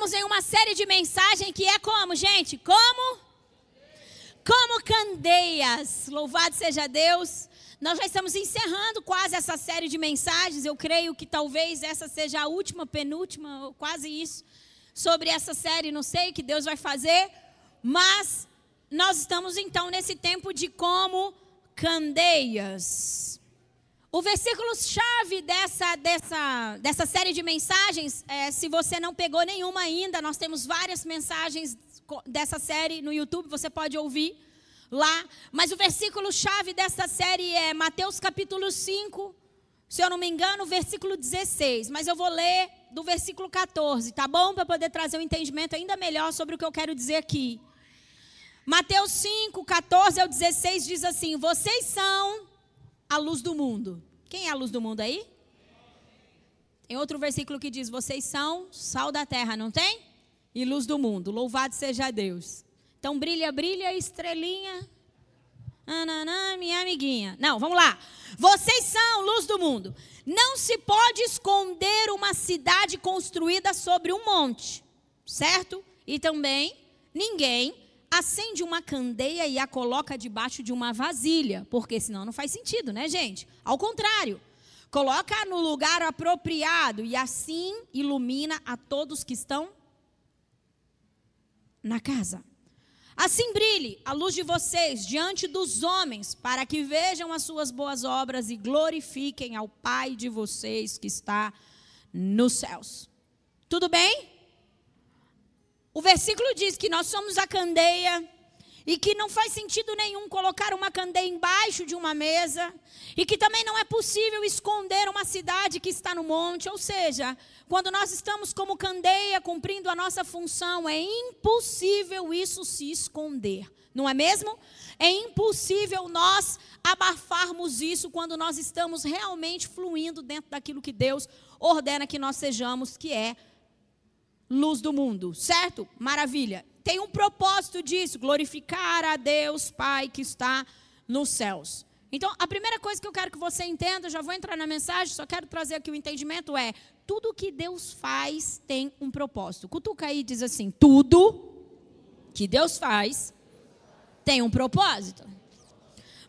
estamos em uma série de mensagem que é como, gente? Como? Como candeias. Louvado seja Deus. Nós já estamos encerrando quase essa série de mensagens. Eu creio que talvez essa seja a última, penúltima, ou quase isso, sobre essa série. Não sei o que Deus vai fazer, mas nós estamos então nesse tempo de como candeias. O versículo-chave dessa, dessa, dessa série de mensagens, é, se você não pegou nenhuma ainda, nós temos várias mensagens dessa série no YouTube, você pode ouvir lá. Mas o versículo-chave dessa série é Mateus capítulo 5, se eu não me engano, versículo 16. Mas eu vou ler do versículo 14, tá bom? Para poder trazer um entendimento ainda melhor sobre o que eu quero dizer aqui. Mateus 5, 14 ao 16 diz assim: Vocês são a luz do mundo. Quem é a luz do mundo aí? Tem outro versículo que diz: Vocês são sal da terra, não tem? E luz do mundo. Louvado seja Deus. Então brilha, brilha, estrelinha. Ananã, minha amiguinha. Não, vamos lá. Vocês são luz do mundo. Não se pode esconder uma cidade construída sobre um monte, certo? E também ninguém acende uma candeia e a coloca debaixo de uma vasilha, porque senão não faz sentido, né, gente? Ao contrário, coloca no lugar apropriado e assim ilumina a todos que estão na casa. Assim brilhe a luz de vocês diante dos homens, para que vejam as suas boas obras e glorifiquem ao Pai de vocês que está nos céus. Tudo bem? O versículo diz que nós somos a candeia e que não faz sentido nenhum colocar uma candeia embaixo de uma mesa, e que também não é possível esconder uma cidade que está no monte, ou seja, quando nós estamos como candeia cumprindo a nossa função, é impossível isso se esconder, não é mesmo? É impossível nós abafarmos isso quando nós estamos realmente fluindo dentro daquilo que Deus ordena que nós sejamos, que é luz do mundo, certo? Maravilha tem um propósito disso, glorificar a Deus Pai que está nos céus. Então, a primeira coisa que eu quero que você entenda, já vou entrar na mensagem, só quero trazer aqui o entendimento é: tudo que Deus faz tem um propósito. Cutuca aí diz assim: tudo que Deus faz tem um propósito.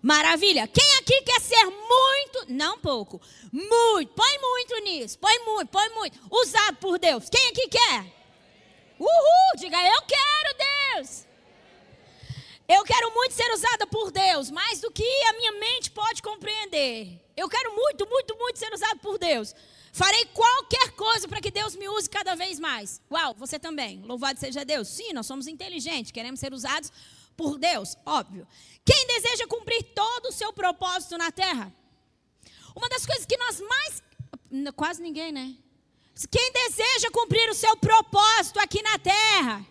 Maravilha. Quem aqui quer ser muito, não pouco, muito, põe muito nisso, põe muito, põe muito, usado por Deus. Quem aqui quer? Uhul, diga eu quero Deus. Eu quero muito ser usada por Deus, mais do que a minha mente pode compreender. Eu quero muito, muito, muito ser usado por Deus. Farei qualquer coisa para que Deus me use cada vez mais. Uau, você também. Louvado seja Deus. Sim, nós somos inteligentes, queremos ser usados por Deus, óbvio. Quem deseja cumprir todo o seu propósito na terra? Uma das coisas que nós mais. Quase ninguém, né? Quem deseja cumprir o seu propósito aqui na terra?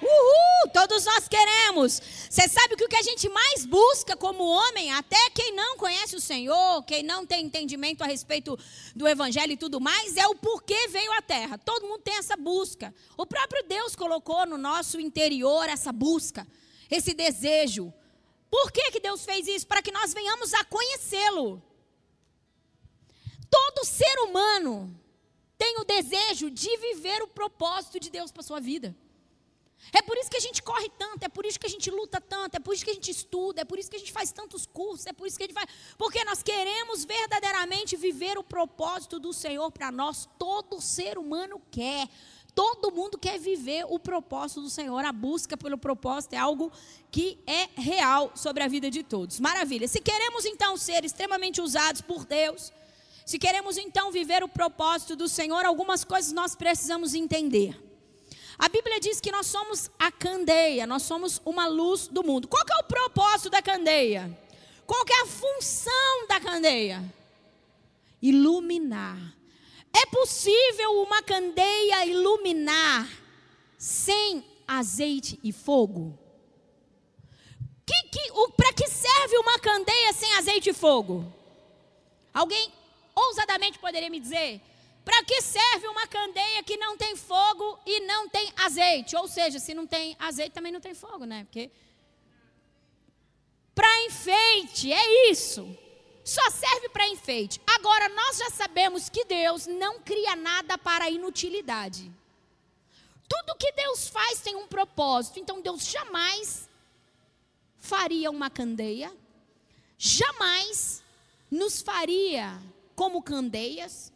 Uhul, todos nós queremos. Você sabe que o que a gente mais busca como homem, até quem não conhece o Senhor, quem não tem entendimento a respeito do Evangelho e tudo mais, é o porquê veio à terra. Todo mundo tem essa busca. O próprio Deus colocou no nosso interior essa busca, esse desejo. Por que, que Deus fez isso? Para que nós venhamos a conhecê-lo. Todo ser humano tem o desejo de viver o propósito de Deus para sua vida. É por isso que a gente corre tanto, é por isso que a gente luta tanto, é por isso que a gente estuda, é por isso que a gente faz tantos cursos, é por isso que a gente faz. Porque nós queremos verdadeiramente viver o propósito do Senhor para nós. Todo ser humano quer. Todo mundo quer viver o propósito do Senhor. A busca pelo propósito é algo que é real sobre a vida de todos. Maravilha. Se queremos então ser extremamente usados por Deus, se queremos então viver o propósito do Senhor, algumas coisas nós precisamos entender. A Bíblia diz que nós somos a candeia, nós somos uma luz do mundo. Qual é o propósito da candeia? Qual é a função da candeia? Iluminar. É possível uma candeia iluminar sem azeite e fogo? Que, que, Para que serve uma candeia sem azeite e fogo? Alguém ousadamente poderia me dizer: para que serve uma candeia que não tem fogo e não tem azeite? Ou seja, se não tem azeite, também não tem fogo, né? Porque. Para enfeite, é isso. Só serve para enfeite. Agora, nós já sabemos que Deus não cria nada para inutilidade. Tudo que Deus faz tem um propósito. Então Deus jamais faria uma candeia, jamais nos faria como candeias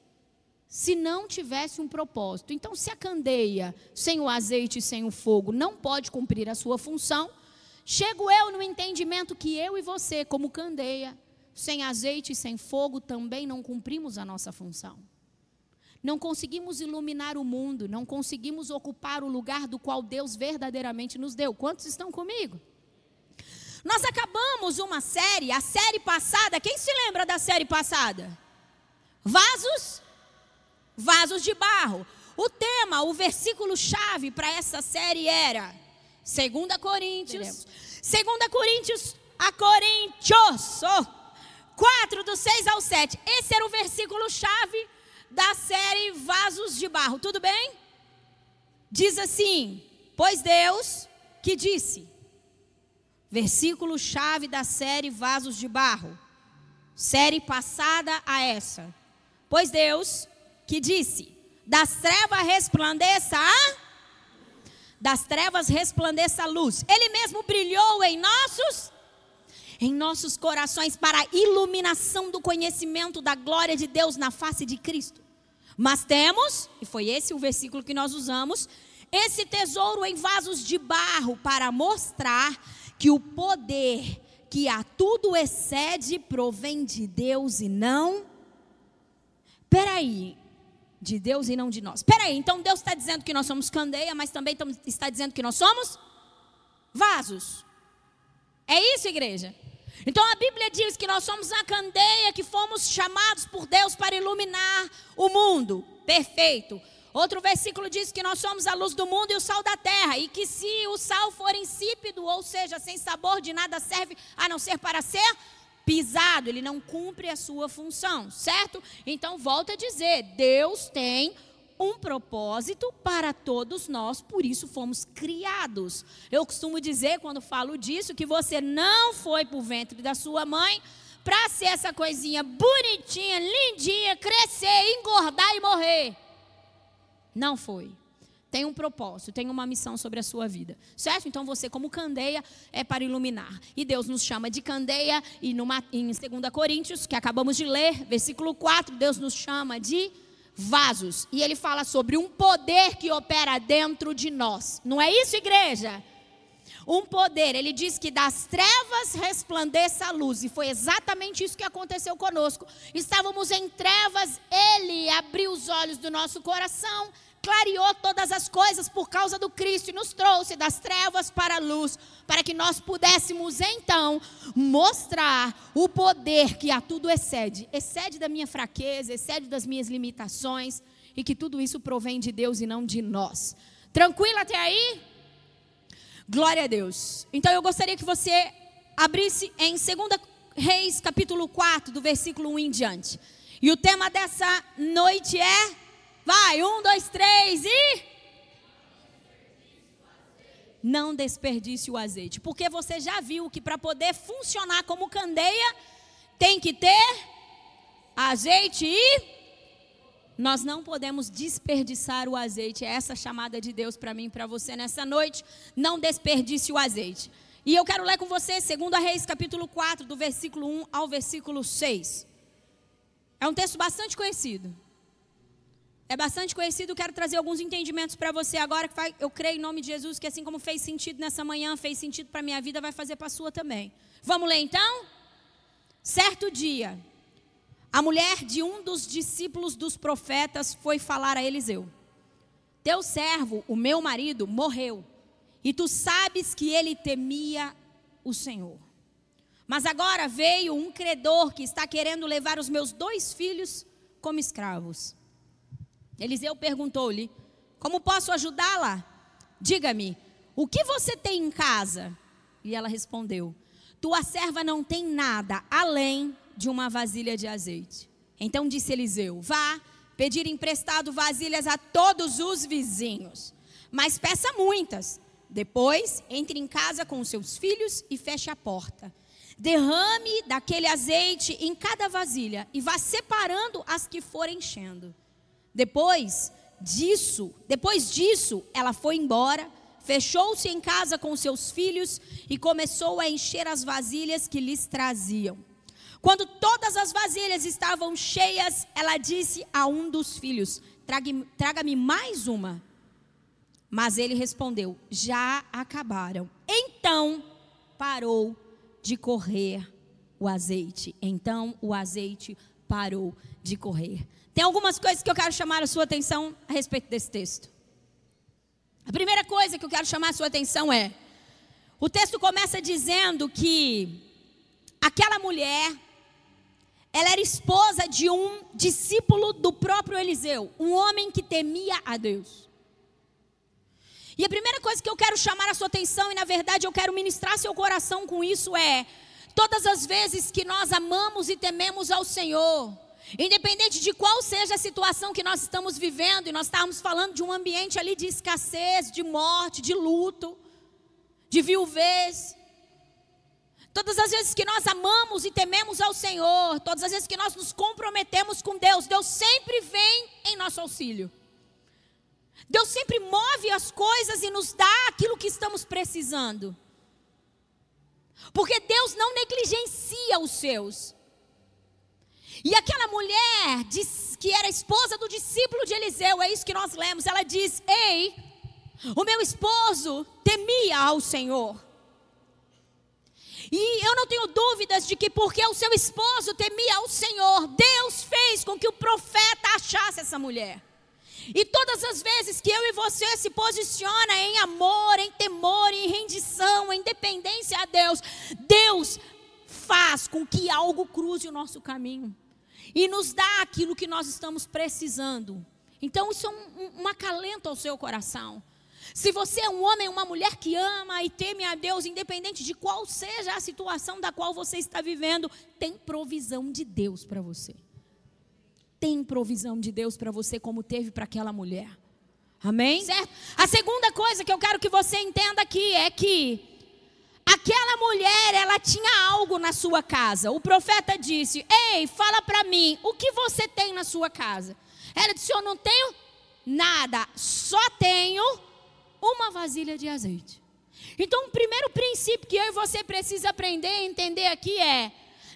se não tivesse um propósito. Então, se a candeia, sem o azeite e sem o fogo, não pode cumprir a sua função, chego eu no entendimento que eu e você, como candeia, sem azeite e sem fogo, também não cumprimos a nossa função. Não conseguimos iluminar o mundo, não conseguimos ocupar o lugar do qual Deus verdadeiramente nos deu. Quantos estão comigo? Nós acabamos uma série, a série passada, quem se lembra da série passada? Vasos, vasos de barro. O tema, o versículo chave para essa série era 2 Coríntios, 2 Coríntios a Coríntios, oh, 4 do 6 ao 7. Esse era o versículo chave da série Vasos de Barro. Tudo bem? Diz assim: Pois Deus que disse, versículo chave da série Vasos de Barro, série passada a essa. Pois Deus que disse: Das trevas resplandeça a das trevas resplandeça a luz. Ele mesmo brilhou em nossos em nossos corações para a iluminação do conhecimento da glória de Deus na face de Cristo. Mas temos, e foi esse o versículo que nós usamos, esse tesouro em vasos de barro para mostrar que o poder que a tudo excede provém de Deus e não. Peraí, de Deus e não de nós. Peraí, então Deus está dizendo que nós somos candeia, mas também está dizendo que nós somos vasos. É isso, igreja? Então a Bíblia diz que nós somos a candeia que fomos chamados por Deus para iluminar o mundo. Perfeito. Outro versículo diz que nós somos a luz do mundo e o sal da terra, e que se o sal for insípido, ou seja, sem sabor, de nada serve a não ser para ser pisado, ele não cumpre a sua função, certo? Então volta a dizer, Deus tem um propósito para todos nós, por isso fomos criados. Eu costumo dizer, quando falo disso, que você não foi para o ventre da sua mãe para ser essa coisinha bonitinha, lindinha, crescer, engordar e morrer. Não foi. Tem um propósito, tem uma missão sobre a sua vida. Certo? Então você, como candeia, é para iluminar. E Deus nos chama de candeia, e numa, em 2 Coríntios, que acabamos de ler, versículo 4, Deus nos chama de vasos. E ele fala sobre um poder que opera dentro de nós. Não é isso, igreja? Um poder, ele diz que das trevas resplandeça a luz, e foi exatamente isso que aconteceu conosco. Estávamos em trevas, ele abriu os olhos do nosso coração, clareou todas as coisas por causa do Cristo e nos trouxe das trevas para a luz, para que nós pudéssemos então mostrar o poder que a tudo excede, excede da minha fraqueza, excede das minhas limitações e que tudo isso provém de Deus e não de nós. Tranquilo até aí? Glória a Deus. Então eu gostaria que você abrisse em 2 Reis, capítulo 4, do versículo 1 em diante. E o tema dessa noite é Vai, um, dois, três e. Não desperdice o azeite. Porque você já viu que para poder funcionar como candeia, tem que ter azeite e. Nós não podemos desperdiçar o azeite. É essa chamada de Deus para mim e para você nessa noite. Não desperdice o azeite. E eu quero ler com você 2 Reis, capítulo 4, do versículo 1 ao versículo 6. É um texto bastante conhecido. É bastante conhecido, quero trazer alguns entendimentos para você agora, que eu creio em nome de Jesus, que assim como fez sentido nessa manhã, fez sentido para minha vida, vai fazer para a sua também. Vamos ler então? Certo dia, a mulher de um dos discípulos dos profetas foi falar a Eliseu: Teu servo, o meu marido, morreu, e tu sabes que ele temia o Senhor. Mas agora veio um credor que está querendo levar os meus dois filhos como escravos. Eliseu perguntou-lhe: Como posso ajudá-la? Diga-me, o que você tem em casa? E ela respondeu: Tua serva não tem nada além de uma vasilha de azeite. Então disse Eliseu: Vá pedir emprestado vasilhas a todos os vizinhos, mas peça muitas. Depois, entre em casa com seus filhos e feche a porta. Derrame daquele azeite em cada vasilha e vá separando as que forem enchendo. Depois, disso, depois disso, ela foi embora, fechou-se em casa com seus filhos e começou a encher as vasilhas que lhes traziam. Quando todas as vasilhas estavam cheias, ela disse a um dos filhos: Traga-me mais uma. Mas ele respondeu: Já acabaram. Então parou de correr o azeite. Então o azeite parou de correr. Tem algumas coisas que eu quero chamar a sua atenção a respeito desse texto. A primeira coisa que eu quero chamar a sua atenção é: o texto começa dizendo que aquela mulher, ela era esposa de um discípulo do próprio Eliseu, um homem que temia a Deus. E a primeira coisa que eu quero chamar a sua atenção, e na verdade eu quero ministrar seu coração com isso, é: todas as vezes que nós amamos e tememos ao Senhor, Independente de qual seja a situação que nós estamos vivendo, e nós estamos falando de um ambiente ali de escassez, de morte, de luto, de viuvez. Todas as vezes que nós amamos e tememos ao Senhor, todas as vezes que nós nos comprometemos com Deus, Deus sempre vem em nosso auxílio. Deus sempre move as coisas e nos dá aquilo que estamos precisando. Porque Deus não negligencia os seus. E aquela mulher que era esposa do discípulo de Eliseu, é isso que nós lemos, ela diz: Ei, o meu esposo temia ao Senhor. E eu não tenho dúvidas de que porque o seu esposo temia ao Senhor, Deus fez com que o profeta achasse essa mulher. E todas as vezes que eu e você se posiciona em amor, em temor, em rendição, em dependência a Deus, Deus faz com que algo cruze o nosso caminho e nos dá aquilo que nós estamos precisando. Então, isso é um, um, acalento ao seu coração. Se você é um homem, uma mulher que ama e teme a Deus, independente de qual seja a situação da qual você está vivendo, tem provisão de Deus para você. Tem provisão de Deus para você, como teve para aquela mulher. Amém? Certo? A segunda coisa que eu quero que você entenda aqui é que Aquela mulher, ela tinha algo na sua casa. O profeta disse: Ei, fala para mim, o que você tem na sua casa? Ela disse: Eu não tenho nada, só tenho uma vasilha de azeite. Então, o primeiro princípio que eu e você precisa aprender e entender aqui é: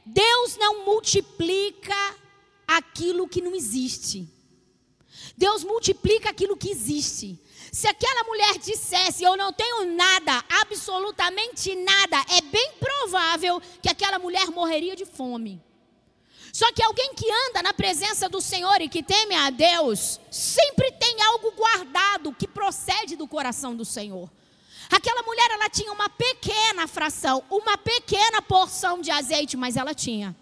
Deus não multiplica aquilo que não existe. Deus multiplica aquilo que existe. Se aquela mulher dissesse, eu não tenho nada, absolutamente nada, é bem provável que aquela mulher morreria de fome. Só que alguém que anda na presença do Senhor e que teme a Deus, sempre tem algo guardado que procede do coração do Senhor. Aquela mulher, ela tinha uma pequena fração, uma pequena porção de azeite, mas ela tinha.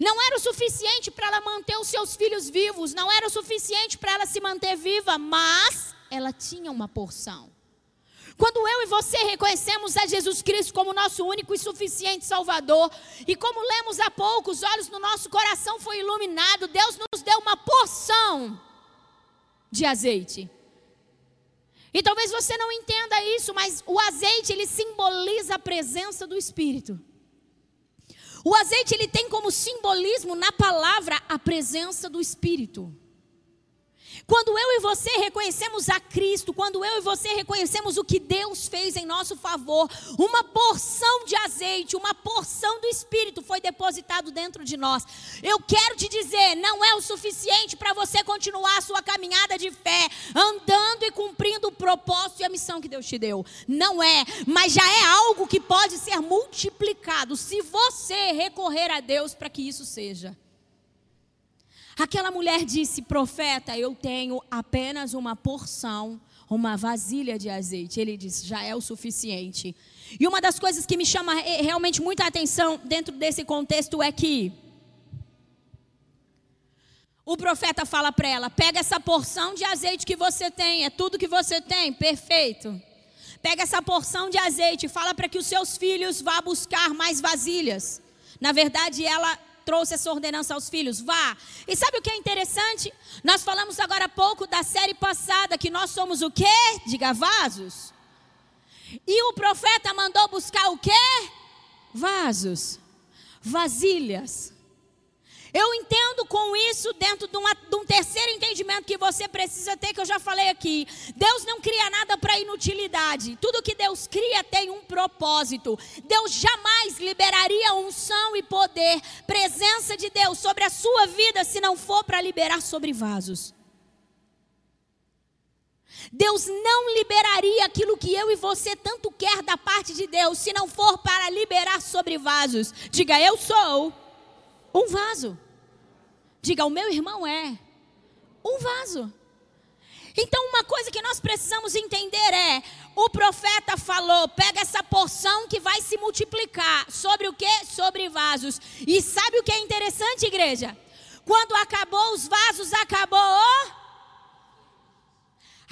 Não era o suficiente para ela manter os seus filhos vivos, não era o suficiente para ela se manter viva, mas ela tinha uma porção. Quando eu e você reconhecemos a Jesus Cristo como nosso único e suficiente Salvador, e como lemos há pouco, os olhos no nosso coração foi iluminado, Deus nos deu uma porção de azeite. E talvez você não entenda isso, mas o azeite ele simboliza a presença do Espírito. O azeite ele tem como simbolismo na palavra a presença do Espírito. Quando eu e você reconhecemos a Cristo, quando eu e você reconhecemos o que Deus fez em nosso favor, uma porção de azeite, uma porção do Espírito foi depositado dentro de nós. Eu quero te dizer, não é o suficiente para você continuar a sua caminhada de fé, andando e cumprindo o propósito e a missão que Deus te deu. Não é, mas já é algo que pode ser multiplicado se você recorrer a Deus para que isso seja. Aquela mulher disse: Profeta, eu tenho apenas uma porção, uma vasilha de azeite. Ele disse: Já é o suficiente. E uma das coisas que me chama realmente muita atenção dentro desse contexto é que o profeta fala para ela: Pega essa porção de azeite que você tem, é tudo que você tem, perfeito. Pega essa porção de azeite fala para que os seus filhos vá buscar mais vasilhas. Na verdade, ela trouxe essa ordenança aos filhos, vá. E sabe o que é interessante? Nós falamos agora há pouco da série passada que nós somos o quê? Diga vasos. E o profeta mandou buscar o quê? Vasos, vasilhas. Eu entendo com isso dentro de, uma, de, um terceiro entendimento que você precisa ter, que eu já falei aqui. Deus não cria nada para inutilidade. Tudo que Deus cria tem um propósito. Deus jamais liberaria unção e poder, presença de Deus sobre a sua vida, se não for para liberar sobre vasos. Deus não liberaria aquilo que eu e você tanto quer da parte de Deus, se não for para liberar sobre vasos. Diga, eu sou um vaso. Diga, o meu irmão é um vaso. Então, uma coisa que nós precisamos entender é: o profeta falou, pega essa porção que vai se multiplicar. Sobre o que? Sobre vasos. E sabe o que é interessante, igreja? Quando acabou os vasos, acabou o.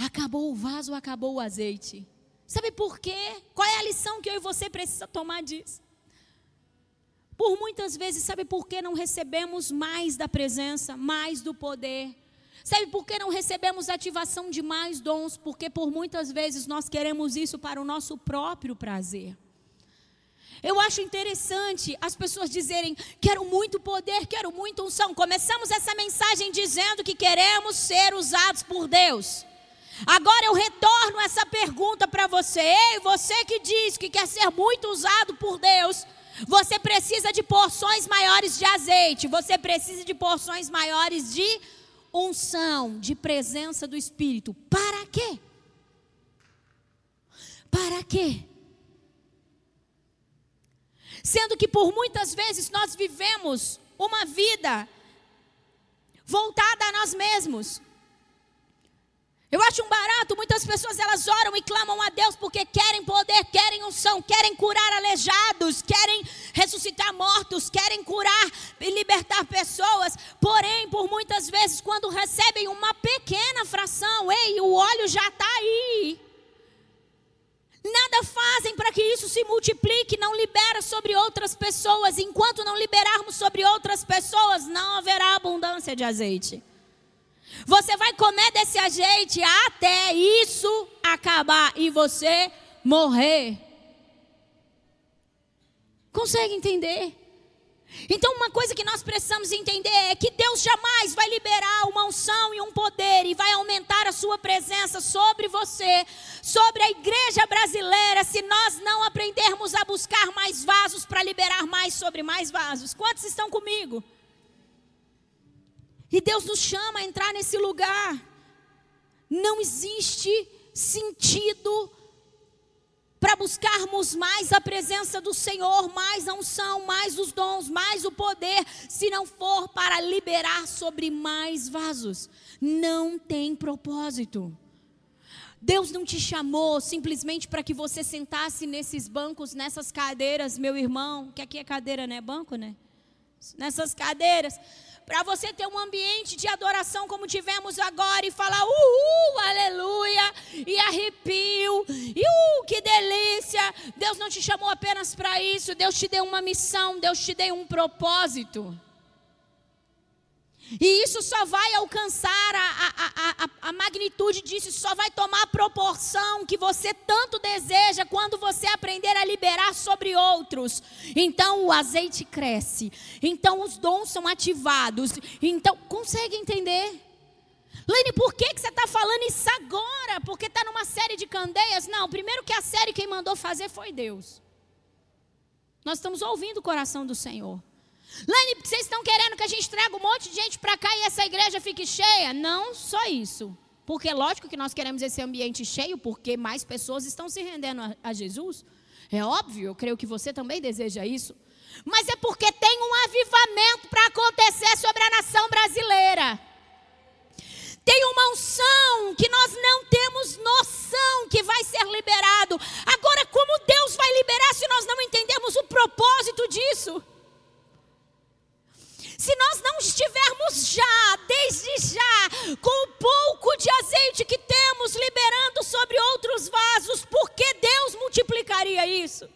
Acabou o vaso, acabou o azeite. Sabe por quê? Qual é a lição que eu e você precisa tomar disso? Por muitas vezes, sabe por que não recebemos mais da presença, mais do poder? Sabe por que não recebemos ativação de mais dons? Porque por muitas vezes nós queremos isso para o nosso próprio prazer. Eu acho interessante as pessoas dizerem: quero muito poder, quero muito unção. Começamos essa mensagem dizendo que queremos ser usados por Deus. Agora eu retorno essa pergunta para você. Ei, você que diz que quer ser muito usado por Deus. Você precisa de porções maiores de azeite, você precisa de porções maiores de unção, de presença do Espírito. Para quê? Para quê? Sendo que por muitas vezes nós vivemos uma vida voltada a nós mesmos. Eu acho um barato, muitas pessoas elas oram e clamam a Deus porque querem poder, querem unção, querem curar aleijados, querem ressuscitar mortos, querem curar e libertar pessoas. Porém, por muitas vezes, quando recebem uma pequena fração, ei, o óleo já está aí. Nada fazem para que isso se multiplique, não libera sobre outras pessoas. Enquanto não liberarmos sobre outras pessoas, não haverá abundância de azeite. Você vai comer desse azeite até isso acabar e você morrer. Consegue entender? Então, uma coisa que nós precisamos entender é que Deus jamais vai liberar uma unção e um poder e vai aumentar a sua presença sobre você, sobre a igreja brasileira, se nós não aprendermos a buscar mais vasos para liberar mais sobre mais vasos. Quantos estão comigo? E Deus nos chama a entrar nesse lugar. Não existe sentido para buscarmos mais a presença do Senhor, mais a unção, mais os dons, mais o poder, se não for para liberar sobre mais vasos. Não tem propósito. Deus não te chamou simplesmente para que você sentasse nesses bancos, nessas cadeiras, meu irmão, que aqui é cadeira, né? Banco, né? Nessas cadeiras para você ter um ambiente de adoração como tivemos agora e falar uhul, aleluia, e arrepio, e uh, que delícia. Deus não te chamou apenas para isso, Deus te deu uma missão, Deus te deu um propósito. E isso só vai alcançar a, a, a, a, magnitude disso, só vai tomar a proporção que você tanto deseja quando você aprender a liberar sobre outros. Então o azeite cresce, então os dons são ativados. Então, consegue entender? Lene, por que, que você está falando isso agora? Porque está numa série de candeias? Não, primeiro que a série quem mandou fazer foi Deus. Nós estamos ouvindo o coração do Senhor. Lane, vocês estão querendo que a gente traga um monte de gente para cá e essa igreja fique cheia? Não só isso. Porque lógico que nós queremos esse ambiente cheio, porque mais pessoas estão se rendendo a, a Jesus. É óbvio, eu creio que você também deseja isso. Mas é porque tem um avivamento para acontecer sobre a nação brasileira. Tem uma unção que nós não temos noção que vai ser liberado. Agora, como Deus vai liberar se nós não entendemos o propósito disso? Se nós não estivermos já, desde já, com o pouco de azeite que temos liberando sobre outros vasos, por que Deus multiplicaria isso?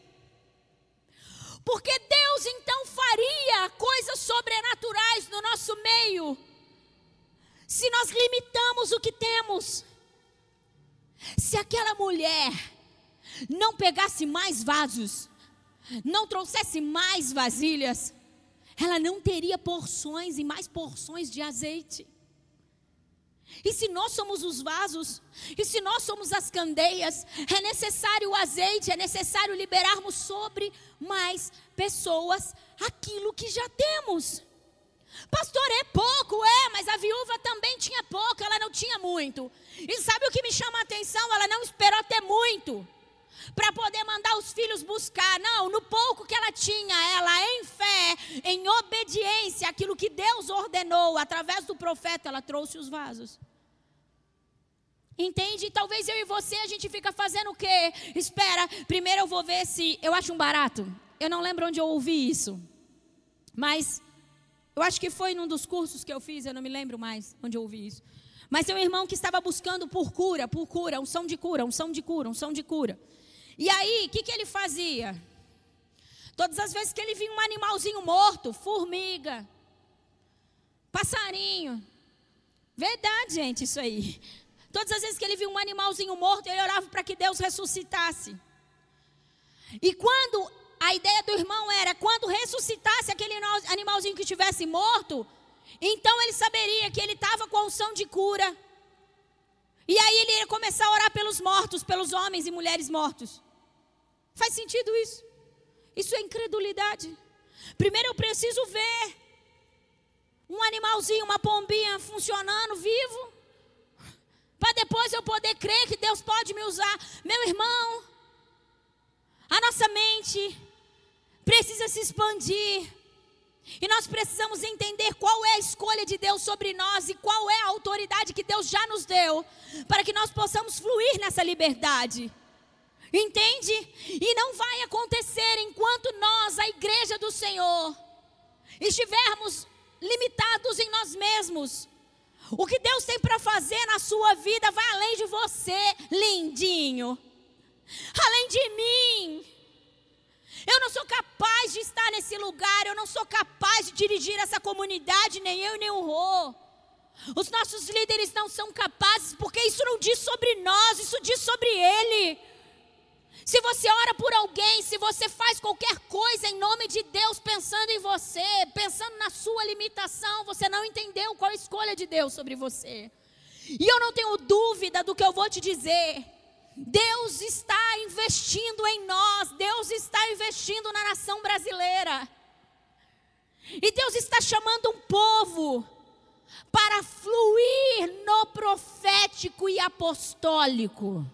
Porque Deus então faria coisas sobrenaturais no nosso meio, se nós limitamos o que temos. Se aquela mulher não pegasse mais vasos, não trouxesse mais vasilhas, ela não teria porções e mais porções de azeite. E se nós somos os vasos, e se nós somos as candeias, é necessário o azeite, é necessário liberarmos sobre mais pessoas aquilo que já temos. Pastor, é pouco, é, mas a viúva também tinha pouco, ela não tinha muito. E sabe o que me chama a atenção? Ela não esperou ter muito para poder mandar os filhos buscar. Não, no pouco que ela tinha, ela em fé, em obediência àquilo que Deus ordenou através do profeta, ela trouxe os vasos. Entende? Talvez eu e você a gente fica fazendo o quê? Espera, primeiro eu vou ver se eu acho um barato. Eu não lembro onde eu ouvi isso. Mas eu acho que foi num dos cursos que eu fiz, eu não me lembro mais onde eu ouvi isso. Mas tem um irmão que estava buscando por cura, por cura, um som de cura, um som de cura, um som de cura. E aí, o que, que ele fazia? Todas as vezes que ele via um animalzinho morto, formiga, passarinho. Verdade, gente, isso aí. Todas as vezes que ele via um animalzinho morto, ele orava para que Deus ressuscitasse. E quando a ideia do irmão era, quando ressuscitasse aquele animalzinho que estivesse morto, então ele saberia que ele estava com a unção de cura. E aí ele ia começar a orar pelos mortos, pelos homens e mulheres mortos. Faz sentido isso? Isso é incredulidade. Primeiro eu preciso ver um animalzinho, uma pombinha funcionando, vivo, para depois eu poder crer que Deus pode me usar. Meu irmão, a nossa mente precisa se expandir. E nós precisamos entender qual é a escolha de Deus sobre nós e qual é a autoridade que Deus já nos deu, para que nós possamos fluir nessa liberdade. Entende? E não vai acontecer enquanto nós, a igreja do Senhor, estivermos limitados em nós mesmos. O que Deus tem para fazer na sua vida vai além de você, lindinho. Além de mim. Eu não sou capaz de estar nesse lugar, eu não sou capaz de dirigir essa comunidade, nem eu nem o Rô. Os nossos líderes não são capazes, porque isso não diz sobre nós, isso diz sobre Ele. Se você ora por alguém, se você faz qualquer coisa em nome de Deus, pensando em você, pensando na sua limitação, você não entendeu qual a escolha de Deus sobre você. E eu não tenho dúvida do que eu vou te dizer. Deus está investindo em nós, Deus está investindo na nação brasileira. E Deus está chamando um povo para fluir no profético e apostólico.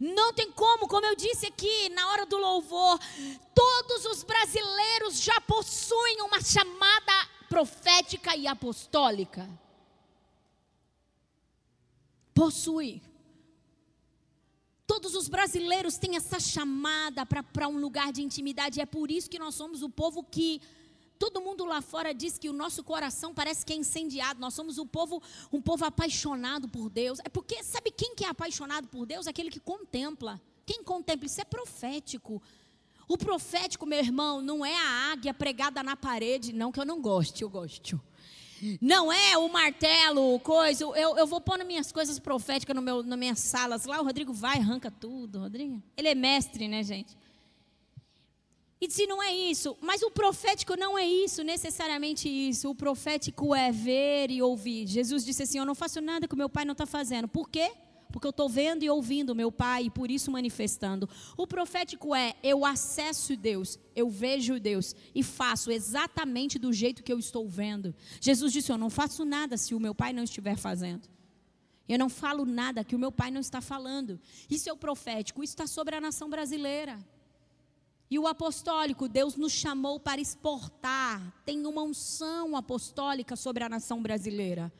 Não tem como, como eu disse aqui na hora do louvor, todos os brasileiros já possuem uma chamada profética e apostólica. Possui. Todos os brasileiros têm essa chamada para um lugar de intimidade. É por isso que nós somos o povo que Todo mundo lá fora diz que o nosso coração parece que é incendiado. Nós somos um povo, um povo apaixonado por Deus. É porque sabe quem que é apaixonado por Deus? Aquele que contempla. Quem contempla isso é profético. O profético, meu irmão, não é a águia pregada na parede, não que eu não goste, eu gosto. Não é o martelo, coisa. Eu, eu vou pondo minhas coisas proféticas no meu, nas minhas salas lá. O Rodrigo vai, arranca tudo. Rodrigo, ele é mestre, né, gente? E se não é isso, mas o profético não é isso, necessariamente isso. O profético é ver e ouvir. Jesus disse assim: Eu não faço nada que o meu pai não está fazendo. Por quê? Porque eu estou vendo e ouvindo meu pai e por isso manifestando. O profético é: eu acesso Deus, eu vejo Deus e faço exatamente do jeito que eu estou vendo. Jesus disse: Eu não faço nada se o meu pai não estiver fazendo. Eu não falo nada que o meu pai não está falando. Isso é o profético, isso está sobre a nação brasileira. E o apostólico, Deus nos chamou para exportar. Tem uma unção apostólica sobre a nação brasileira.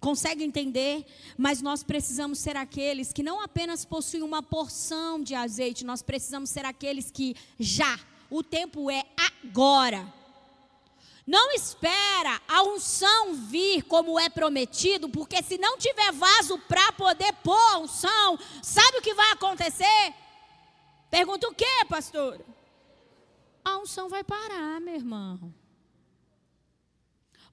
Consegue entender? Mas nós precisamos ser aqueles que não apenas possuem uma porção de azeite, nós precisamos ser aqueles que já, o tempo é agora. Não espera a unção vir como é prometido, porque se não tiver vaso para poder pôr a unção, sabe o que vai acontecer? Pergunta o que, pastor? a unção vai parar, meu irmão.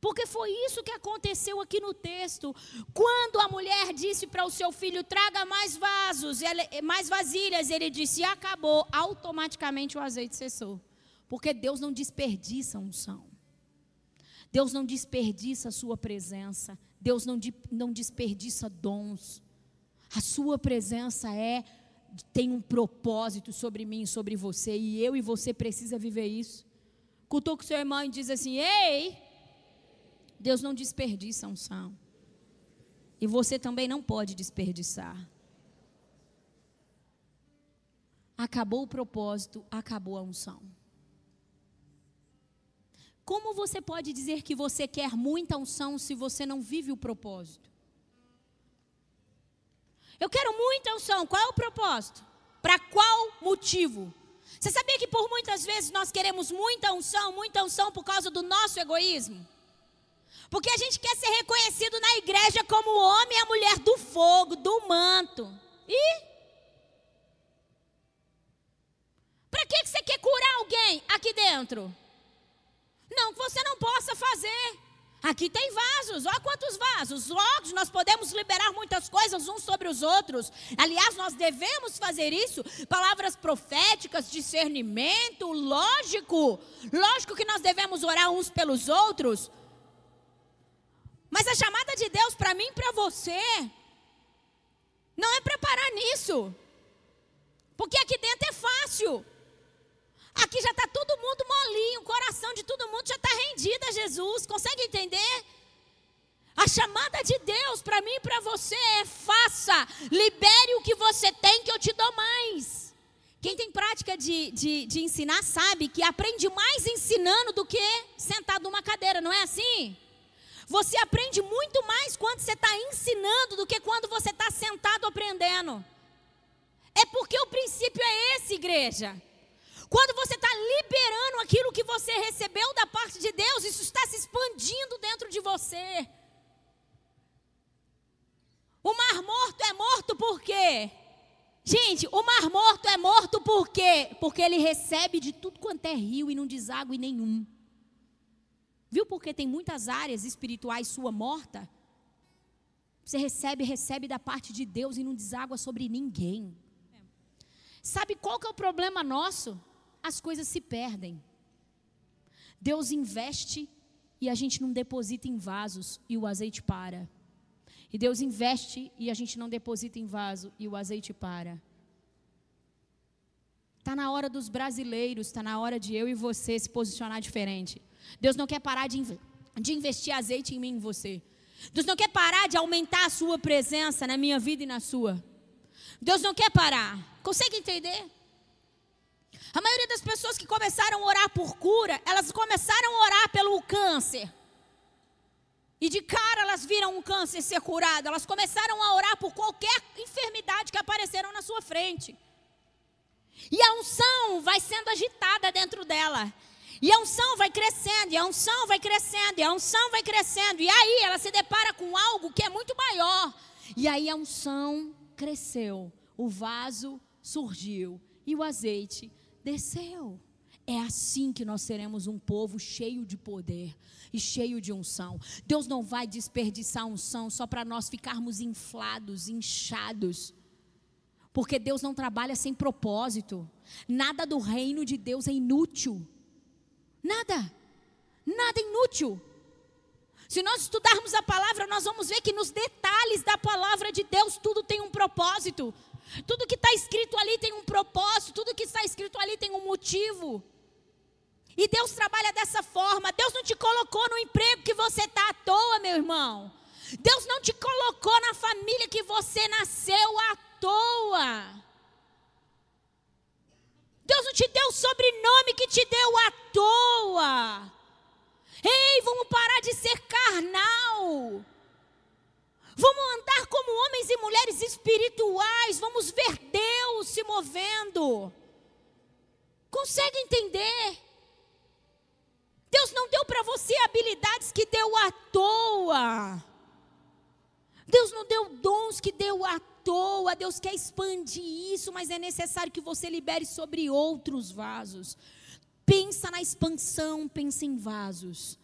Porque foi isso que aconteceu aqui no texto. Quando a mulher disse para o seu filho: traga mais vasos, mais vasilhas, ele disse: acabou. Automaticamente o azeite cessou. Porque Deus não desperdiça unção. Deus não desperdiça a sua presença. Deus não, não desperdiça dons. A sua presença é tem um propósito sobre mim, sobre você, e eu e você precisa viver isso. Cultou com seu irmão e diz assim: "Ei, Deus não desperdiça unção. E você também não pode desperdiçar. Acabou o propósito, acabou a unção. Como você pode dizer que você quer muita unção se você não vive o propósito? Eu quero muita unção, qual é o propósito? Para qual motivo? Você sabia que por muitas vezes nós queremos muita unção, muita unção por causa do nosso egoísmo? Porque a gente quer ser reconhecido na igreja como o homem e a mulher do fogo, do manto. E? Para que você quer curar alguém aqui dentro? Não que você não possa fazer. Aqui tem vasos, olha quantos vasos. Logo, nós podemos liberar muitas coisas uns sobre os outros. Aliás, nós devemos fazer isso. Palavras proféticas, discernimento, lógico. Lógico que nós devemos orar uns pelos outros. Mas a chamada de Deus para mim e para você não é para parar nisso. Porque aqui dentro é fácil. Aqui já está todo mundo molinho, o coração de todo mundo já está rendido a Jesus. Consegue entender? A chamada de Deus para mim e para você é: faça, libere o que você tem, que eu te dou mais. Quem tem prática de, de, de ensinar sabe que aprende mais ensinando do que sentado numa cadeira, não é assim? Você aprende muito mais quando você está ensinando do que quando você está sentado aprendendo. É porque o princípio é esse, igreja. Quando você está liberando aquilo que você recebeu da parte de Deus, isso está se expandindo dentro de você. O mar morto é morto por quê? Gente, o mar morto é morto por quê? Porque ele recebe de tudo quanto é rio e não deságua nenhum. Viu porque tem muitas áreas espirituais sua morta? Você recebe, recebe da parte de Deus e não deságua sobre ninguém. Sabe qual que é o problema nosso? As coisas se perdem. Deus investe e a gente não deposita em vasos e o azeite para. E Deus investe e a gente não deposita em vaso e o azeite para. Está na hora dos brasileiros, está na hora de eu e você se posicionar diferente. Deus não quer parar de, de investir azeite em mim e em você. Deus não quer parar de aumentar a sua presença na minha vida e na sua. Deus não quer parar. Consegue entender? A maioria das pessoas que começaram a orar por cura, elas começaram a orar pelo câncer. E de cara elas viram um câncer ser curado. Elas começaram a orar por qualquer enfermidade que apareceram na sua frente. E a unção vai sendo agitada dentro dela. E a unção vai crescendo, e a unção vai crescendo, e a unção vai crescendo. E aí ela se depara com algo que é muito maior. E aí a unção cresceu, o vaso surgiu e o azeite desceu. É assim que nós seremos um povo cheio de poder e cheio de unção. Deus não vai desperdiçar unção só para nós ficarmos inflados, inchados. Porque Deus não trabalha sem propósito. Nada do reino de Deus é inútil. Nada. Nada inútil. Se nós estudarmos a palavra, nós vamos ver que nos detalhes da palavra de Deus tudo tem um propósito. Tudo que está escrito ali tem um propósito, tudo que está escrito ali tem um motivo. E Deus trabalha dessa forma. Deus não te colocou no emprego que você está à toa, meu irmão. Deus não te colocou na família que você nasceu à toa. Deus não te deu o sobrenome que te deu à toa. Ei, vamos parar de ser carnal. Vamos andar como homens e mulheres espirituais. Vamos ver Deus se movendo. Consegue entender? Deus não deu para você habilidades que deu à toa. Deus não deu dons que deu à toa, Deus quer expandir isso, mas é necessário que você libere sobre outros vasos. Pensa na expansão, pensa em vasos.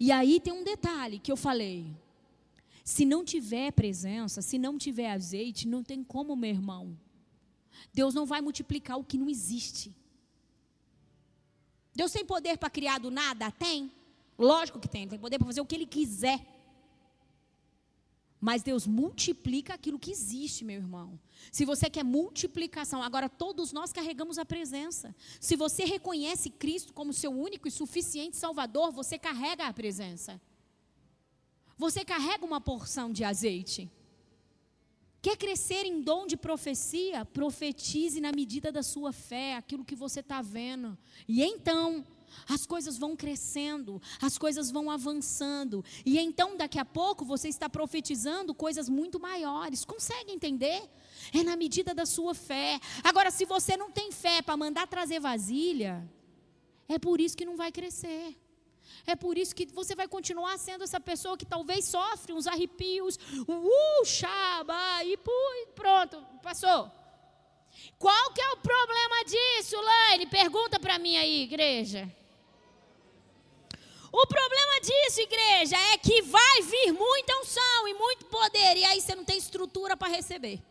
E aí tem um detalhe que eu falei. Se não tiver presença, se não tiver azeite, não tem como, meu irmão. Deus não vai multiplicar o que não existe. Deus tem poder para criar do nada? Tem. Lógico que tem, tem poder para fazer o que ele quiser. Mas Deus multiplica aquilo que existe, meu irmão. Se você quer multiplicação, agora todos nós carregamos a presença. Se você reconhece Cristo como seu único e suficiente Salvador, você carrega a presença. Você carrega uma porção de azeite. Quer crescer em dom de profecia? Profetize na medida da sua fé, aquilo que você está vendo. E então, as coisas vão crescendo, as coisas vão avançando. E então, daqui a pouco, você está profetizando coisas muito maiores. Consegue entender? É na medida da sua fé. Agora, se você não tem fé para mandar trazer vasilha, é por isso que não vai crescer. É por isso que você vai continuar sendo essa pessoa que talvez sofre uns arrepios, uh, chaba, e pronto, passou. Qual que é o problema disso, Laine? Pergunta para mim aí, igreja. Disso, igreja, é que vai vir muita unção e muito poder, e aí você não tem estrutura para receber.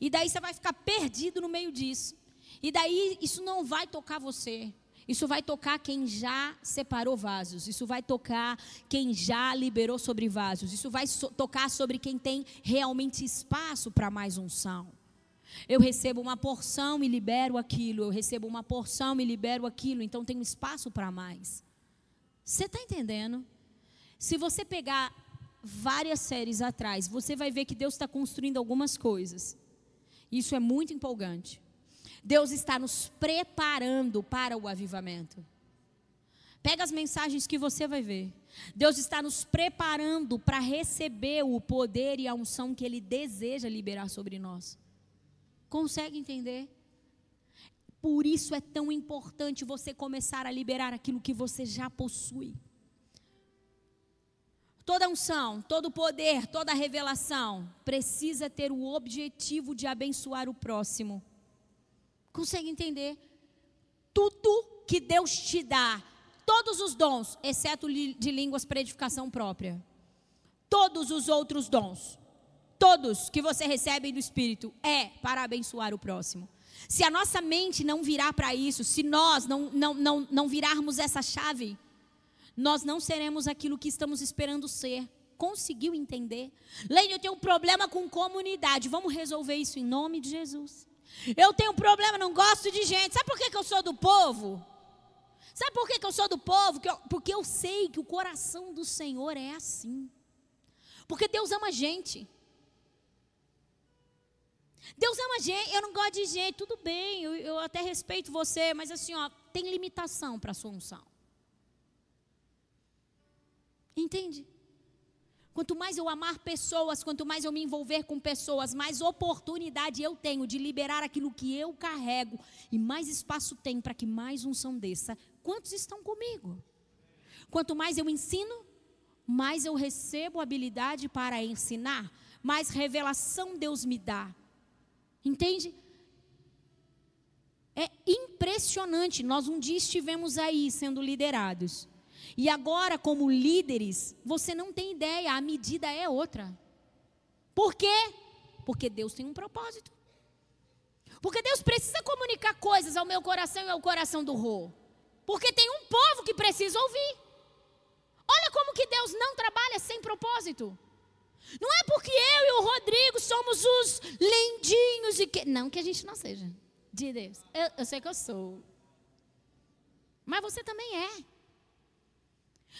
E daí você vai ficar perdido no meio disso. E daí isso não vai tocar você. Isso vai tocar quem já separou vasos. Isso vai tocar quem já liberou sobre vasos. Isso vai so tocar sobre quem tem realmente espaço para mais unção. Eu recebo uma porção e libero aquilo. Eu recebo uma porção e libero aquilo. Então tenho espaço para mais. Você está entendendo? Se você pegar várias séries atrás, você vai ver que Deus está construindo algumas coisas. Isso é muito empolgante. Deus está nos preparando para o avivamento. Pega as mensagens que você vai ver. Deus está nos preparando para receber o poder e a unção que Ele deseja liberar sobre nós. Consegue entender? Por isso é tão importante você começar a liberar aquilo que você já possui. Toda unção, todo poder, toda revelação precisa ter o objetivo de abençoar o próximo. Consegue entender? Tudo que Deus te dá, todos os dons, exceto de línguas para edificação própria. Todos os outros dons, todos que você recebe do Espírito, é para abençoar o próximo. Se a nossa mente não virar para isso, se nós não, não, não, não virarmos essa chave, nós não seremos aquilo que estamos esperando ser. Conseguiu entender? Leide, eu tenho um problema com comunidade. Vamos resolver isso em nome de Jesus. Eu tenho um problema, não gosto de gente. Sabe por que, que eu sou do povo? Sabe por que, que eu sou do povo? Porque eu sei que o coração do Senhor é assim. Porque Deus ama gente. Deus ama gente, eu não gosto de gente, tudo bem, eu, eu até respeito você, mas assim, ó, tem limitação para a sua unção. Entende? Quanto mais eu amar pessoas, quanto mais eu me envolver com pessoas, mais oportunidade eu tenho de liberar aquilo que eu carrego e mais espaço tem para que mais unção desça. Quantos estão comigo? Quanto mais eu ensino, mais eu recebo habilidade para ensinar, mais revelação Deus me dá. Entende? É impressionante. Nós um dia estivemos aí sendo liderados. E agora, como líderes, você não tem ideia, a medida é outra. Por quê? Porque Deus tem um propósito. Porque Deus precisa comunicar coisas ao meu coração e ao coração do Rô. Porque tem um povo que precisa ouvir. Olha como que Deus não trabalha sem propósito. Não é porque eu e o Rodrigo somos os lindinhos e que. Não que a gente não seja. De Deus. Eu, eu sei que eu sou. Mas você também é.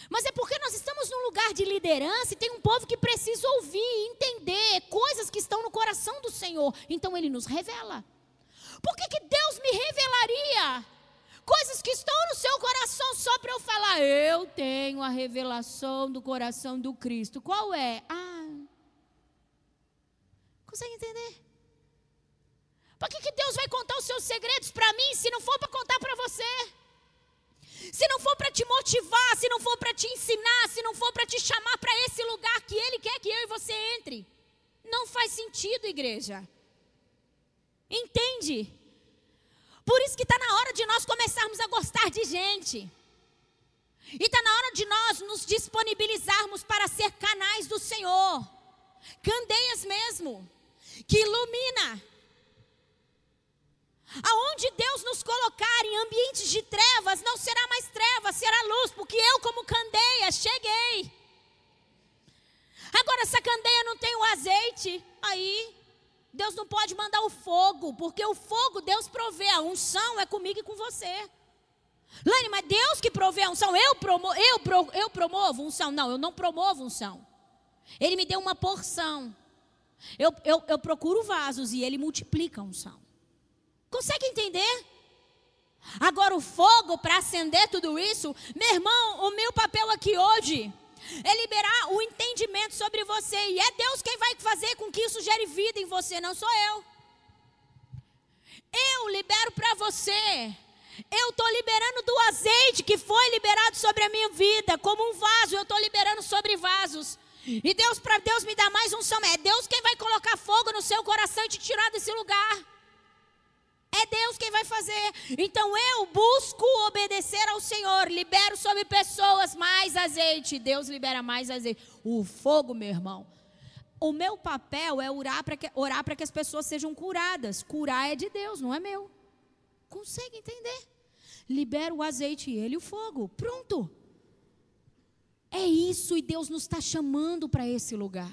Mas é porque nós estamos num lugar de liderança e tem um povo que precisa ouvir, entender coisas que estão no coração do Senhor. Então ele nos revela. Por que, que Deus me revelaria coisas que estão no seu coração só para eu falar? Eu tenho a revelação do coração do Cristo. Qual é? Ah, Consegue entender? Por que, que Deus vai contar os seus segredos para mim se não for para contar para você? Se não for para te motivar, se não for para te ensinar, se não for para te chamar para esse lugar que Ele quer que eu e você entre. Não faz sentido, igreja. Entende? Por isso que está na hora de nós começarmos a gostar de gente. E está na hora de nós nos disponibilizarmos para ser canais do Senhor. Candeias mesmo que ilumina. Aonde Deus nos colocar em ambientes de trevas, não será mais trevas, será luz, porque eu, como candeia, cheguei. Agora, essa candeia não tem o azeite, aí Deus não pode mandar o fogo, porque o fogo Deus provê, a unção é comigo e com você. Lane, mas Deus que provê a unção, eu, promo, eu, pro, eu promovo unção. Não, eu não promovo unção. Ele me deu uma porção. Eu, eu, eu procuro vasos e ele multiplica a unção. Consegue entender? Agora, o fogo para acender tudo isso, meu irmão, o meu papel aqui hoje é liberar o entendimento sobre você. E é Deus quem vai fazer com que isso gere vida em você, não sou eu. Eu libero para você. Eu estou liberando do azeite que foi liberado sobre a minha vida, como um vaso, eu estou liberando sobre vasos. E Deus, para Deus me dar mais um som, é Deus quem vai colocar fogo no seu coração e te tirar desse lugar. É Deus quem vai fazer. Então eu busco obedecer ao Senhor. Libero sobre pessoas mais azeite. Deus libera mais azeite. O fogo, meu irmão. O meu papel é orar para que, orar que as pessoas sejam curadas. Curar é de Deus, não é meu. Consegue entender? Libera o azeite e ele o fogo. Pronto. É isso e Deus nos está chamando para esse lugar.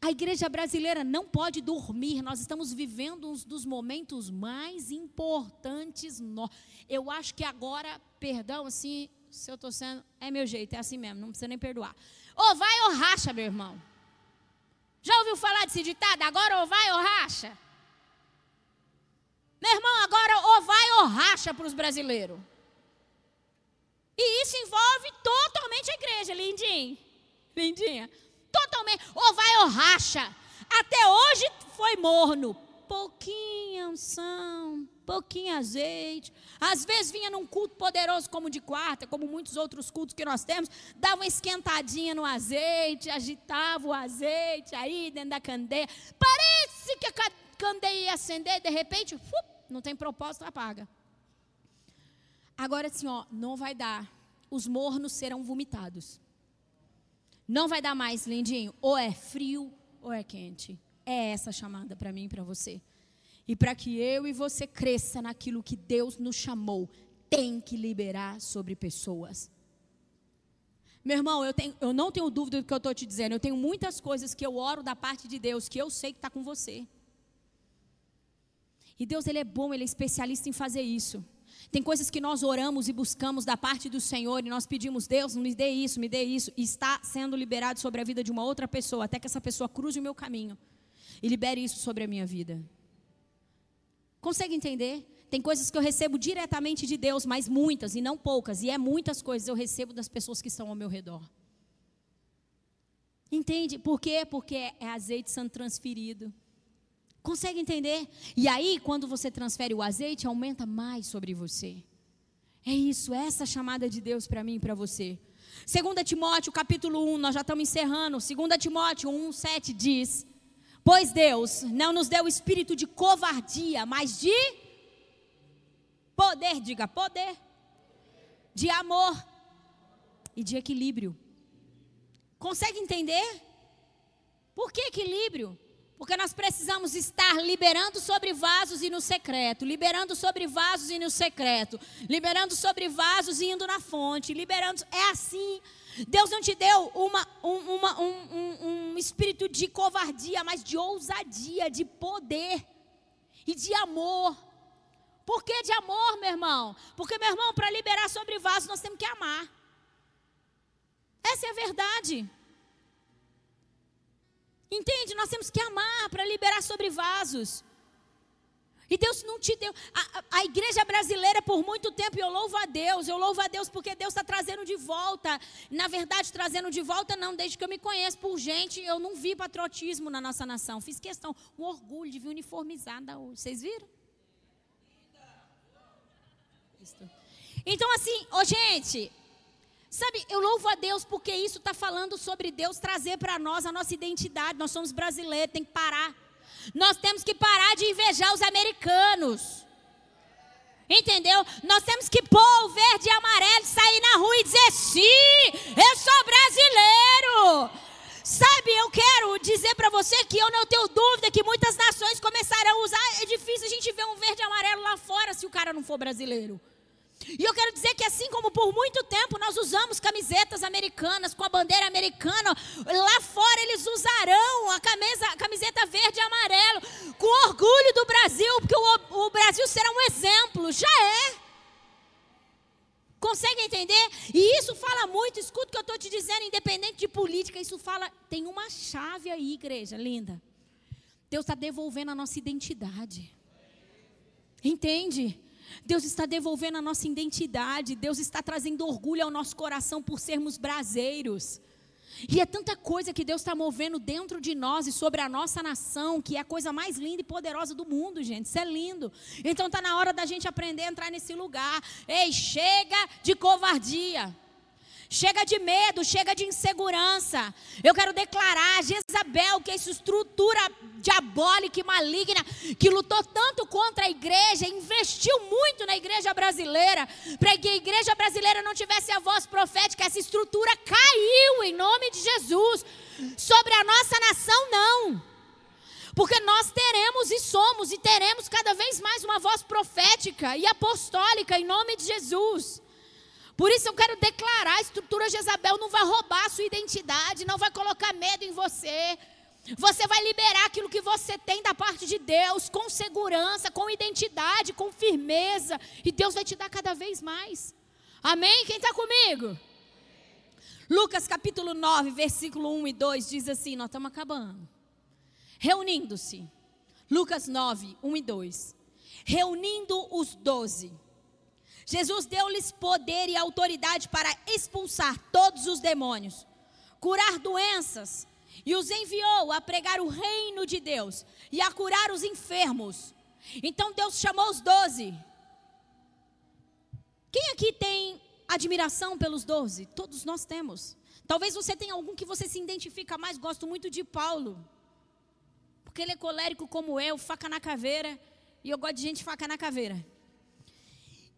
A igreja brasileira não pode dormir. Nós estamos vivendo um dos momentos mais importantes. No... Eu acho que agora, perdão, assim, se eu estou sendo. É meu jeito, é assim mesmo, não precisa nem perdoar. Ou vai ou racha, meu irmão. Já ouviu falar desse ditado? Agora ou vai ou racha? Meu irmão, agora ou vai ou racha para os brasileiros. E isso envolve totalmente a igreja, lindinho. Lindinha totalmente, ou vai ou racha. Até hoje foi morno. Pouquinha unção, pouquinho azeite. Às vezes vinha num culto poderoso como de quarta, como muitos outros cultos que nós temos, dava uma esquentadinha no azeite, agitava o azeite aí dentro da candeia. Parece que a candeia ia acender, de repente, não tem propósito, apaga. Agora assim, ó, não vai dar. Os mornos serão vomitados. Não vai dar mais, lindinho. Ou é frio ou é quente. É essa chamada para mim e para você. E para que eu e você cresça naquilo que Deus nos chamou, tem que liberar sobre pessoas. Meu irmão, eu, tenho, eu não tenho dúvida do que eu estou te dizendo. Eu tenho muitas coisas que eu oro da parte de Deus, que eu sei que está com você. E Deus, Ele é bom, Ele é especialista em fazer isso. Tem coisas que nós oramos e buscamos da parte do Senhor e nós pedimos, Deus, me dê isso, me dê isso, e está sendo liberado sobre a vida de uma outra pessoa, até que essa pessoa cruze o meu caminho e libere isso sobre a minha vida. Consegue entender? Tem coisas que eu recebo diretamente de Deus, mas muitas e não poucas, e é muitas coisas eu recebo das pessoas que estão ao meu redor. Entende? Por quê? Porque é azeite sendo transferido. Consegue entender? E aí, quando você transfere o azeite, aumenta mais sobre você. É isso, é essa chamada de Deus para mim e para você. 2 Timóteo, capítulo 1, nós já estamos encerrando. 2 Timóteo 1, 7 diz: Pois Deus não nos deu espírito de covardia, mas de poder, diga poder, de amor e de equilíbrio. Consegue entender? Por que equilíbrio? Porque nós precisamos estar liberando sobre vasos e no secreto, liberando sobre vasos e no secreto, liberando sobre vasos e indo na fonte, liberando. É assim. Deus não te deu uma, um, uma, um, um, um espírito de covardia, mas de ousadia, de poder e de amor. Por que de amor, meu irmão? Porque, meu irmão, para liberar sobre vasos, nós temos que amar. Essa é a verdade. Entende? Nós temos que amar para liberar sobre vasos. E Deus não te deu. A, a, a, igreja brasileira, por muito tempo, eu louvo a Deus. Eu louvo a Deus porque Deus está trazendo de volta. Na verdade, trazendo de volta, não, desde que eu me conheço por gente, eu não vi patriotismo na nossa nação. Fiz questão, um orgulho de vir uniformizada hoje. Vocês viram? Então, assim, ô, gente, Sabe, eu louvo a Deus porque isso está falando sobre Deus trazer para nós a nossa identidade. Nós somos brasileiros, tem que parar. Nós temos que parar de invejar os americanos. Entendeu? Nós temos que pôr o verde e amarelo, sair na rua e dizer: sim, eu sou brasileiro. Sabe, eu quero dizer para você que eu não tenho dúvida que muitas nações começarão a usar. É difícil a gente ver um verde e amarelo lá fora se o cara não for brasileiro. E eu quero dizer que assim como por muito tempo nós usamos camisetas americanas com a bandeira americana, lá fora eles usarão a, camisa, camiseta verde e amarelo com orgulho do Brasil, porque o, o Brasil será um exemplo. Já é. Consegue entender? E isso fala muito, escuta o que eu estou te dizendo, independente de política, isso fala. Tem uma chave aí, igreja, linda. Deus está devolvendo a nossa identidade. Entende? Deus está devolvendo a nossa identidade. Deus está trazendo orgulho ao nosso coração por sermos braseiros. E é tanta coisa que Deus está movendo dentro de nós e sobre a nossa nação, que é a coisa mais linda e poderosa do mundo, gente. Isso é lindo. Então está na hora da gente aprender a entrar nesse lugar. Ei, chega de covardia. Chega de medo, chega de insegurança. Eu quero declarar Jezabel, que essa estrutura diabólica e maligna, que lutou tanto contra a igreja, investiu muito na igreja brasileira, para que a igreja brasileira não tivesse a voz profética, essa estrutura caiu em nome de Jesus. Sobre a nossa nação, não. Porque nós teremos e somos e teremos cada vez mais uma voz profética e apostólica em nome de Jesus. Por isso eu quero declarar: a estrutura Jezabel não vai roubar a sua identidade, não vai colocar medo em você. Você vai liberar aquilo que você tem da parte de Deus, com segurança, com identidade, com firmeza. E Deus vai te dar cada vez mais. Amém? Quem está comigo? Lucas capítulo 9, versículo 1 e 2 diz assim: Nós estamos acabando. Reunindo-se. Lucas 9, 1 e 2. Reunindo os doze Jesus deu-lhes poder e autoridade para expulsar todos os demônios, curar doenças, e os enviou a pregar o reino de Deus e a curar os enfermos. Então Deus chamou os doze. Quem aqui tem admiração pelos doze? Todos nós temos. Talvez você tenha algum que você se identifica mais. Gosto muito de Paulo. Porque ele é colérico como eu, faca na caveira. E eu gosto de gente faca na caveira.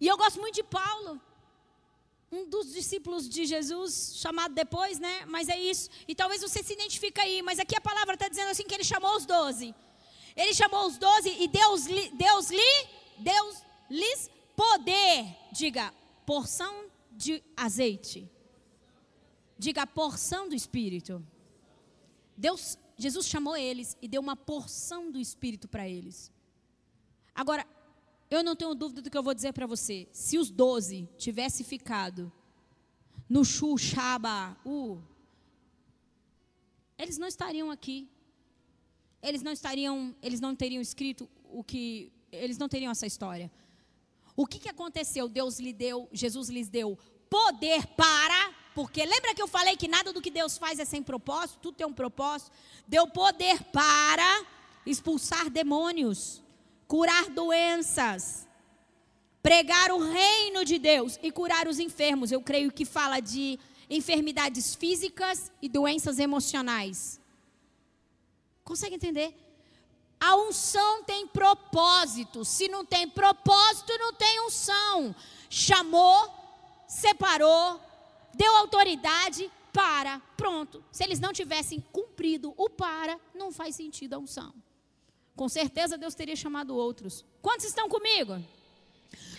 E eu gosto muito de Paulo, um dos discípulos de Jesus, chamado depois, né? Mas é isso. E talvez você se identifique aí, mas aqui a palavra está dizendo assim que ele chamou os doze. Ele chamou os doze e Deus, Deus lhe, Deus lhes poder. Diga, porção de azeite. Diga, porção do Espírito. Deus, Jesus chamou eles e deu uma porção do Espírito para eles. Agora, eu não tenho dúvida do que eu vou dizer para você. Se os doze tivessem ficado no U, eles não estariam aqui. Eles não estariam, eles não teriam escrito o que, eles não teriam essa história. O que, que aconteceu? Deus lhe deu, Jesus lhes deu poder para, porque lembra que eu falei que nada do que Deus faz é sem propósito, tudo tem um propósito. Deu poder para expulsar demônios curar doenças, pregar o reino de Deus e curar os enfermos. Eu creio que fala de enfermidades físicas e doenças emocionais. Consegue entender? A unção tem propósito. Se não tem propósito, não tem unção. Chamou, separou, deu autoridade para. Pronto. Se eles não tivessem cumprido o para, não faz sentido a unção. Com certeza Deus teria chamado outros. Quantos estão comigo?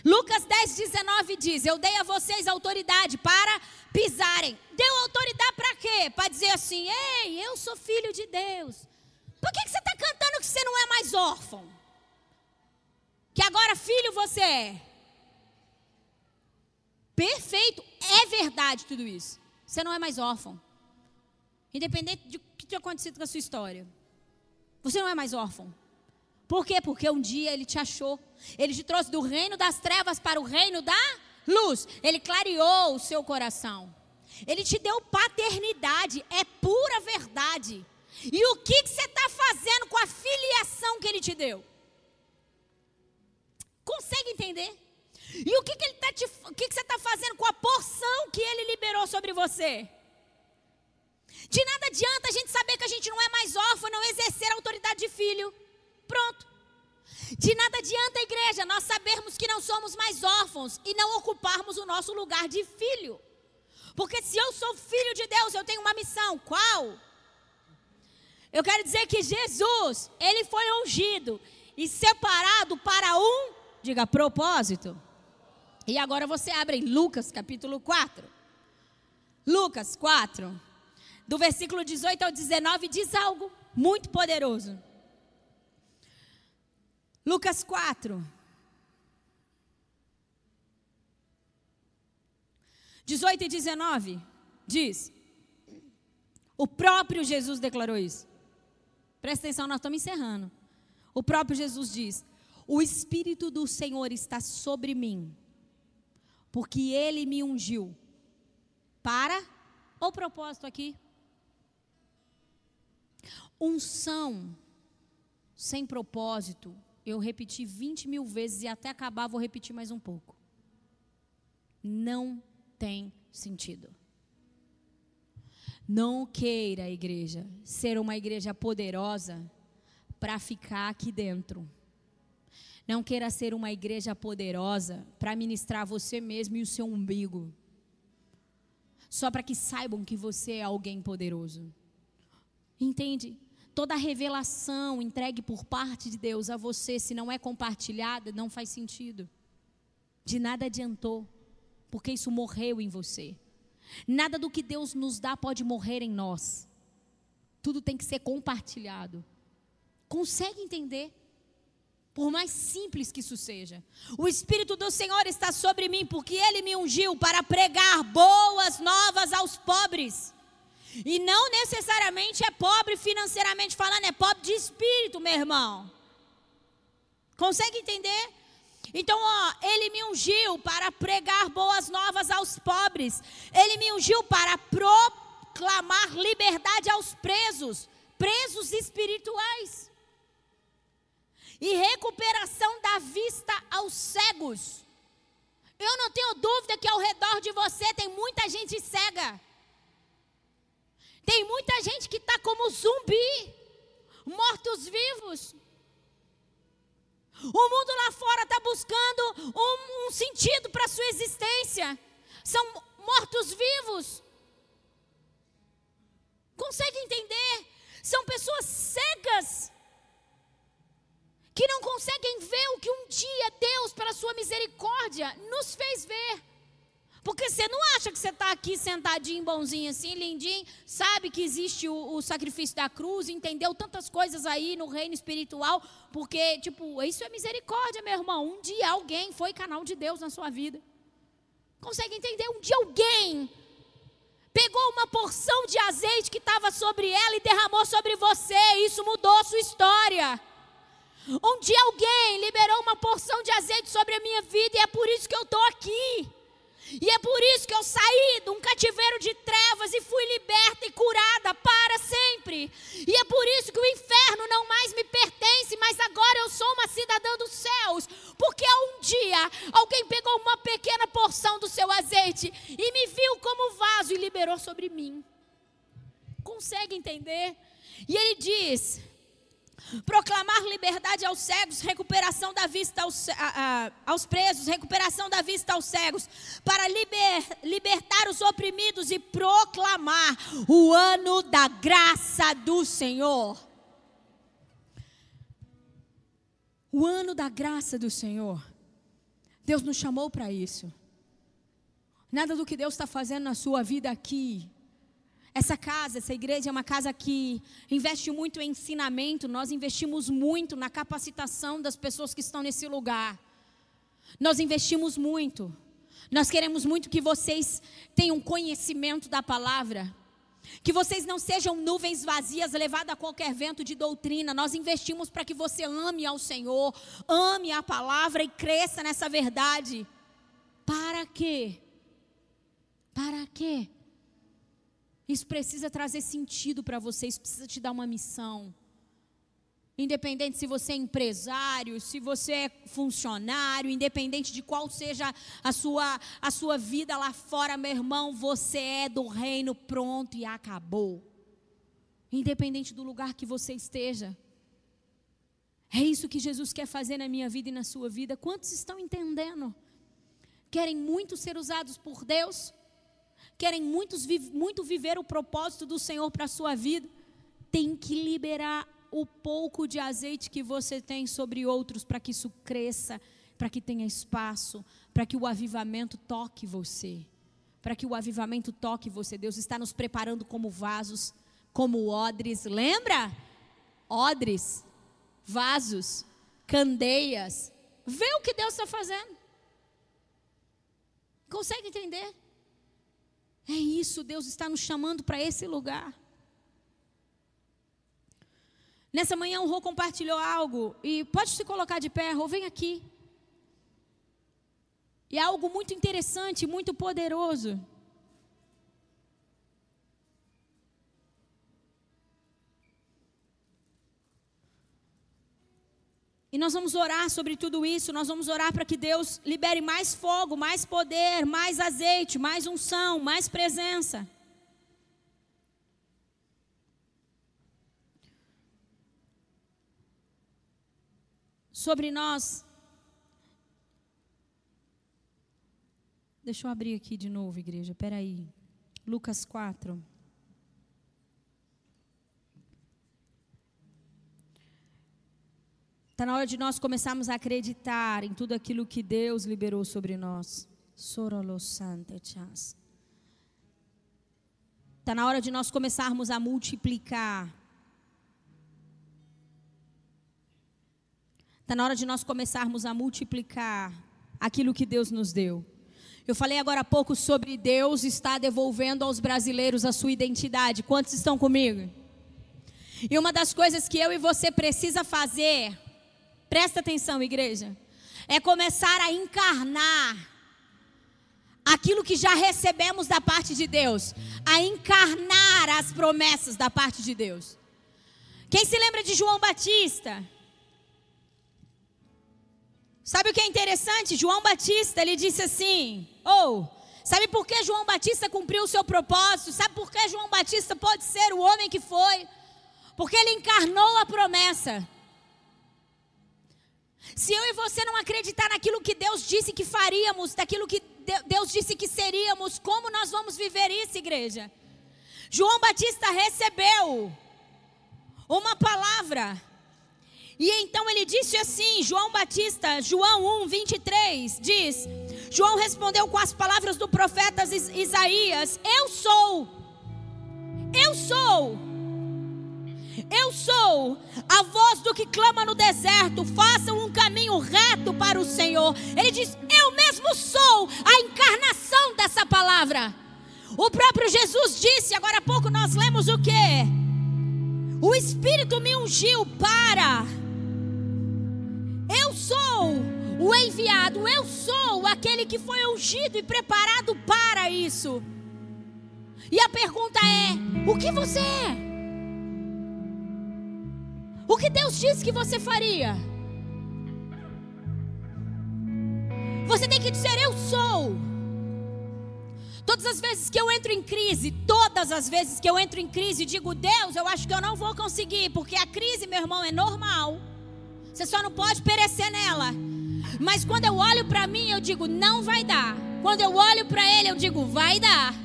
Lucas 10, 19 diz: Eu dei a vocês autoridade para pisarem. Deu autoridade para quê? Para dizer assim: Ei, eu sou filho de Deus. Por que, que você está cantando que você não é mais órfão? Que agora filho você é. Perfeito, é verdade tudo isso. Você não é mais órfão. Independente de o que tenha acontecido com a sua história. Você não é mais órfão. Por quê? Porque um dia ele te achou. Ele te trouxe do reino das trevas para o reino da luz. Ele clareou o seu coração. Ele te deu paternidade. É pura verdade. E o que, que você está fazendo com a filiação que ele te deu? Consegue entender? E o que, que, ele tá te, o que, que você está fazendo com a porção que ele liberou sobre você? De nada adianta a gente saber que a gente não é mais órfão, não exercer a autoridade de filho. Pronto. De nada adianta a igreja nós sabermos que não somos mais órfãos e não ocuparmos o nosso lugar de filho. Porque se eu sou filho de Deus, eu tenho uma missão. Qual? Eu quero dizer que Jesus, ele foi ungido e separado para um, diga, propósito. E agora você abre em Lucas capítulo 4. Lucas 4, do versículo 18 ao 19, diz algo muito poderoso. Lucas 4. 18 e 19 diz: O próprio Jesus declarou isso. Presta atenção, nós estamos encerrando. O próprio Jesus diz: O Espírito do Senhor está sobre mim, porque ele me ungiu. Para o propósito aqui. Unção sem propósito, eu repeti 20 mil vezes e até acabar vou repetir mais um pouco. Não tem sentido. Não queira, igreja, ser uma igreja poderosa para ficar aqui dentro. Não queira ser uma igreja poderosa para ministrar você mesmo e o seu umbigo. Só para que saibam que você é alguém poderoso. Entende? Toda revelação entregue por parte de Deus a você, se não é compartilhada, não faz sentido. De nada adiantou, porque isso morreu em você. Nada do que Deus nos dá pode morrer em nós. Tudo tem que ser compartilhado. Consegue entender? Por mais simples que isso seja. O Espírito do Senhor está sobre mim, porque Ele me ungiu para pregar boas novas aos pobres. E não necessariamente é pobre financeiramente falando, é pobre de espírito, meu irmão. Consegue entender? Então, ó, ele me ungiu para pregar boas novas aos pobres. Ele me ungiu para proclamar liberdade aos presos, presos espirituais. E recuperação da vista aos cegos. Eu não tenho dúvida que ao redor de você tem muita gente cega. Tem muita gente que está como zumbi, mortos-vivos. O mundo lá fora está buscando um, um sentido para a sua existência. São mortos-vivos. Consegue entender? São pessoas cegas que não conseguem ver o que um dia Deus, pela sua misericórdia, nos fez ver. Porque você não acha que você está aqui sentadinho, bonzinho assim, lindinho, sabe que existe o, o, sacrifício da cruz, entendeu tantas coisas aí no reino espiritual, porque, tipo, isso é misericórdia, meu irmão. Um dia alguém foi canal de Deus na sua vida. Consegue entender? Um dia alguém pegou uma porção de azeite que estava sobre ela e derramou sobre você. Isso mudou sua história. Um dia alguém liberou uma porção de azeite sobre a minha vida e é por isso que eu estou aqui. E é por isso que eu saí de um cativeiro de trevas e fui liberta e curada para sempre. E é por isso que o inferno não mais me pertence, mas agora eu sou uma cidadã dos céus. Porque um dia alguém pegou uma pequena porção do seu azeite e me viu como vaso e liberou sobre mim. Consegue entender? E ele diz: proclamar liberdade aos cegos, recuperação da vista aos, a, a, aos presos, recuperação da vista aos cegos, para liber, libertar os oprimidos e proclamar o ano da graça do Senhor. O ano da graça do Senhor. Deus nos chamou para isso. Nada do que Deus está fazendo na sua vida aqui essa casa, essa igreja é uma casa que investe muito em ensinamento, nós investimos muito na capacitação das pessoas que estão nesse lugar. Nós investimos muito. Nós queremos muito que vocês tenham conhecimento da palavra. Que vocês não sejam nuvens vazias levadas a qualquer vento de doutrina. Nós investimos para que você ame ao Senhor, ame a palavra e cresça nessa verdade. Para quê? Para quê? Isso precisa trazer sentido para você, isso precisa te dar uma missão. Independente se você é empresário, se você é funcionário, independente de qual seja a sua, a sua vida lá fora, meu irmão, você é do reino pronto e acabou. Independente do lugar que você esteja. É isso que Jesus quer fazer na minha vida e na sua vida. Quantos estão entendendo? Querem muito ser usados por Deus? Querem muitos, muito viver o propósito do Senhor para a sua vida. tem que liberar o pouco de azeite que você tem sobre outros para que isso cresça, para que tenha espaço, para que o avivamento toque você. Para que o avivamento toque você. Deus está nos preparando como vasos, como odres. Lembra? Odres, vasos, candeias. Vê o que Deus está fazendo. Consegue entender? É isso, Deus está nos chamando para esse lugar. Nessa manhã o Rô compartilhou algo e pode se colocar de pé, Rô, vem aqui. E é algo muito interessante, muito poderoso. E nós vamos orar sobre tudo isso, nós vamos orar para que Deus libere mais fogo, mais poder, mais azeite, mais unção, mais presença. Sobre nós. Deixa eu abrir aqui de novo, igreja, peraí. Lucas 4. Está na hora de nós começarmos a acreditar em tudo aquilo que Deus liberou sobre nós. Está na hora de nós começarmos a multiplicar. Está na hora de nós começarmos a multiplicar aquilo que Deus nos deu. Eu falei agora há pouco sobre Deus está devolvendo aos brasileiros a sua identidade. Quantos estão comigo? E uma das coisas que eu e você precisa fazer Presta atenção, igreja. É começar a encarnar aquilo que já recebemos da parte de Deus, a encarnar as promessas da parte de Deus. Quem se lembra de João Batista? Sabe o que é interessante? João Batista, ele disse assim: "Ou, oh, sabe por que João Batista cumpriu o seu propósito? Sabe por que João Batista pode ser o homem que foi? Porque ele encarnou a promessa. Se eu e você não acreditar naquilo que Deus disse que faríamos, daquilo que Deus disse que seríamos, como nós vamos viver isso, igreja? João Batista recebeu uma palavra. E então ele disse assim: João Batista, João 1, 23, diz: João respondeu com as palavras do profeta Isaías: Eu sou, eu sou eu sou a voz do que clama no deserto. Façam um caminho reto para o Senhor. Ele diz: Eu mesmo sou a encarnação dessa palavra. O próprio Jesus disse, agora há pouco nós lemos o que? O Espírito me ungiu para. Eu sou o enviado, eu sou aquele que foi ungido e preparado para isso. E a pergunta é: o que você é? O que Deus disse que você faria? Você tem que dizer: Eu sou. Todas as vezes que eu entro em crise, todas as vezes que eu entro em crise, digo: Deus, eu acho que eu não vou conseguir, porque a crise, meu irmão, é normal. Você só não pode perecer nela. Mas quando eu olho para mim, eu digo: Não vai dar. Quando eu olho para Ele, eu digo: Vai dar.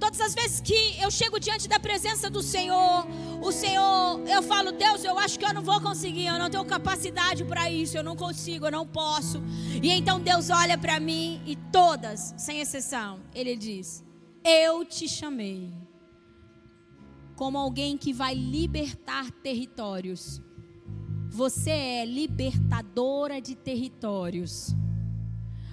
Todas as vezes que eu chego diante da presença do Senhor, o Senhor, eu falo, Deus, eu acho que eu não vou conseguir, eu não tenho capacidade para isso, eu não consigo, eu não posso. E então Deus olha para mim e todas, sem exceção, Ele diz: Eu te chamei como alguém que vai libertar territórios. Você é libertadora de territórios.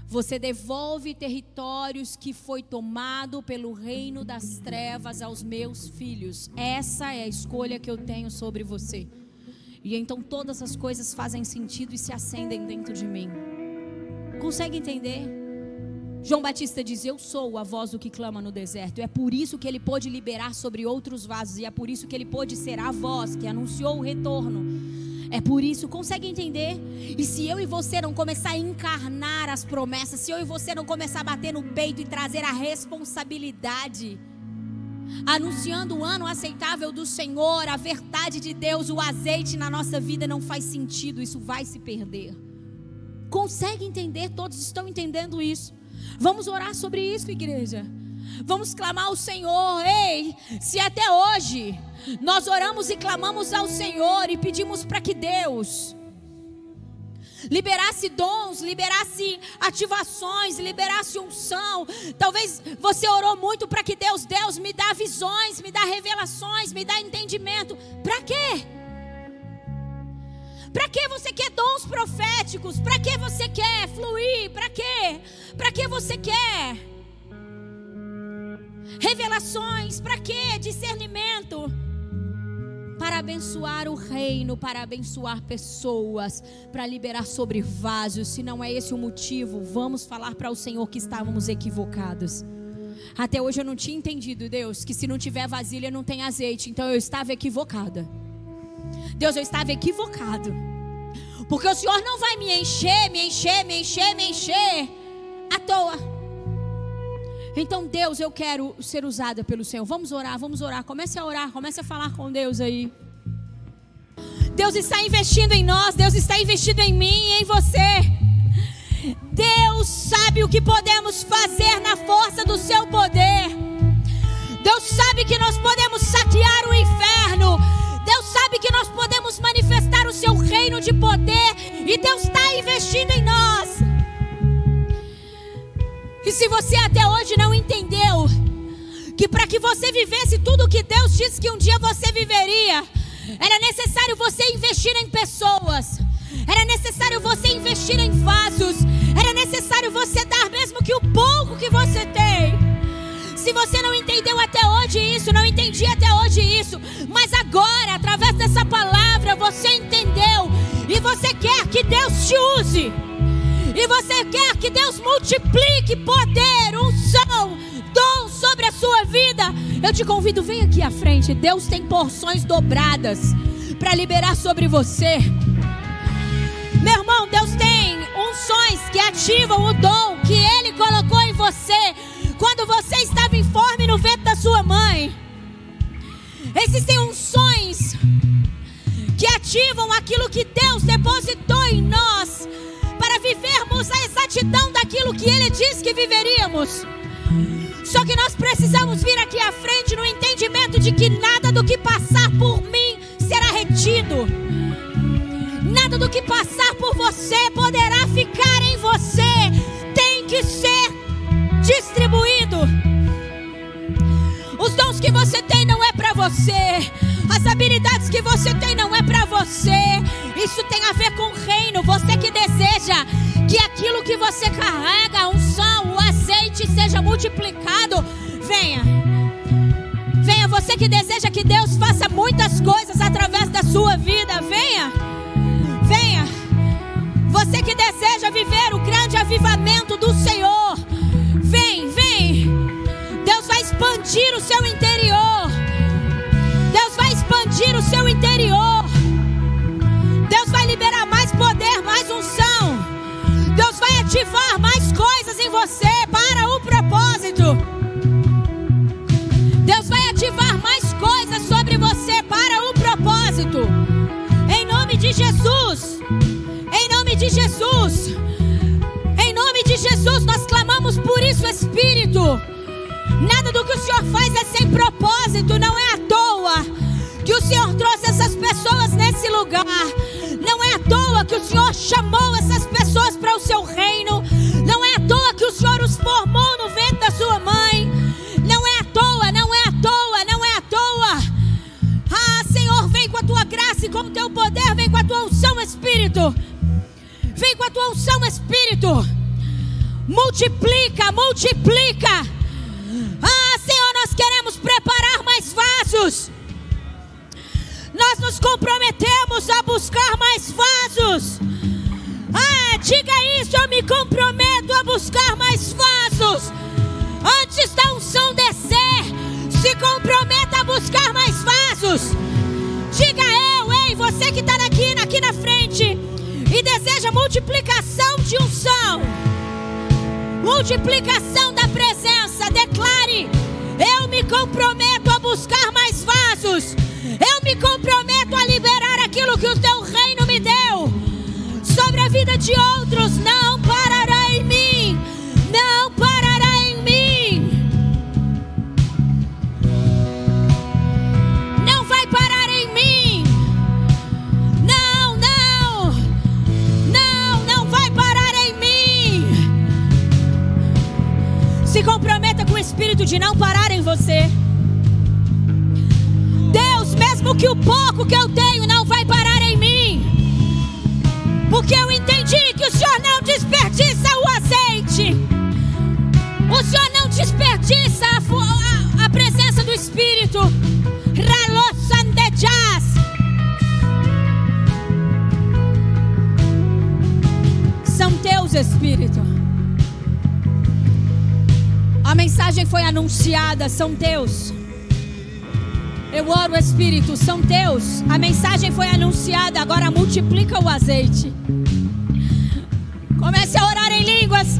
Você devolve territórios que foi tomado pelo reino das trevas aos meus filhos. Essa é a escolha que eu tenho sobre você. E então todas as coisas fazem sentido e se acendem dentro de mim. Consegue entender? João Batista diz: Eu sou a voz do que clama no deserto. É por isso que ele pôde liberar sobre outros vasos. E é por isso que ele pôde ser a voz que anunciou o retorno é por isso, consegue entender? E se eu e você não começar a encarnar as promessas, se eu e você não começar a bater no peito e trazer a responsabilidade, anunciando o ano aceitável do Senhor, a verdade de Deus, o azeite na nossa vida não faz sentido, isso vai se perder. Consegue entender? Todos estão entendendo isso. Vamos orar sobre isso, igreja. Vamos clamar ao Senhor. Ei, se até hoje nós oramos e clamamos ao Senhor e pedimos para que Deus liberasse dons, liberasse ativações, liberasse unção. Talvez você orou muito para que Deus, Deus me dá visões, me dá revelações, me dá entendimento. Para quê? Para que você quer dons proféticos? Para que você quer fluir? Para quê? Para que você quer revelações? Para quê? Discernimento para abençoar o reino, para abençoar pessoas, para liberar sobre vasos. Se não é esse o motivo, vamos falar para o Senhor que estávamos equivocados. Até hoje eu não tinha entendido, Deus, que se não tiver vasilha não tem azeite. Então eu estava equivocada. Deus, eu estava equivocado. Porque o Senhor não vai me encher, me encher, me encher, me encher à toa. Então, Deus, eu quero ser usada pelo Senhor. Vamos orar, vamos orar. Comece a orar, comece a falar com Deus aí. Deus está investindo em nós, Deus está investindo em mim e em você. Deus sabe o que podemos fazer na força do seu poder. Deus sabe que nós podemos saquear o inferno. Deus sabe que nós podemos manifestar o seu reino de poder. E Deus está investindo em nós. E se você até hoje não entendeu que para que você vivesse tudo o que Deus disse que um dia você viveria, era necessário você investir em pessoas, era necessário você investir em vasos, era necessário você dar mesmo que o pouco que você tem. Se você não entendeu até hoje isso, não entendi até hoje isso, mas agora, através dessa palavra, você entendeu. E você quer que Deus te use e você quer que Deus multiplique poder, unção, dom sobre a sua vida, eu te convido, vem aqui à frente. Deus tem porções dobradas para liberar sobre você. Meu irmão, Deus tem unções que ativam o dom que Ele colocou em você quando você estava informe no ventre da sua mãe. Existem unções que ativam aquilo que Deus depositou em nós para vivermos a exatidão daquilo que Ele disse que viveríamos. Só que nós precisamos vir aqui à frente no entendimento de que nada do que passar por mim será retido. Nada do que passar por você poderá ficar em você. Tem que ser distribuído. Dons que você tem não é para você. As habilidades que você tem não é para você. Isso tem a ver com o reino. Você que deseja que aquilo que você carrega, a unção, o azeite seja multiplicado, venha. Venha você que deseja que Deus faça muitas coisas através da sua vida, venha. Venha. Você que deseja viver o grande avivamento do Senhor, expandir o seu interior expandir o seu interior. Deus vai liberar mais poder, mais unção. Deus vai ativar mais coisas em você para o propósito. Deus vai ativar mais coisas sobre você para o propósito. Em nome de Jesus. Em nome de Jesus. Em nome de Jesus, nós clamamos por isso, Espírito. Nada do que o Senhor faz é sem propósito, não é à toa que o Senhor trouxe essas pessoas nesse lugar. Não é à toa que o Senhor chamou essas pessoas para o seu reino. Não é à toa que o Senhor os formou no ventre da sua mãe. Não é à toa, não é à toa, não é à toa. Ah, Senhor, vem com a tua graça e com o teu poder, vem com a tua unção, Espírito. Vem com a tua unção, Espírito. Multiplica, multiplica. Ah, Senhor, nós queremos preparar mais vasos. Nós nos comprometemos a buscar mais vasos. Ah, diga isso, eu me comprometo a buscar mais vasos. Antes da unção descer, se comprometa a buscar mais vasos. Diga eu, ei, você que está aqui, aqui na frente e deseja multiplicação de unção, multiplicação da presença, declare: eu me comprometo a buscar mais vasos. Eu me comprometo a liberar aquilo que o teu reino me deu sobre a vida de outros. Não parará em mim. De não parar em você. Deus, mesmo que o pouco que eu tenho não vai parar em mim, porque eu entendi que o Senhor não desperdiça o azeite, o Senhor não desperdiça a, a, a presença do Espírito. São teus, Espírito. A mensagem foi anunciada, são teus. Eu oro, Espírito, são teus. A mensagem foi anunciada, agora multiplica o azeite. Comece a orar em línguas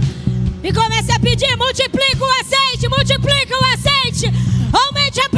e comece a pedir: multiplica o azeite, multiplica o azeite. Aumente a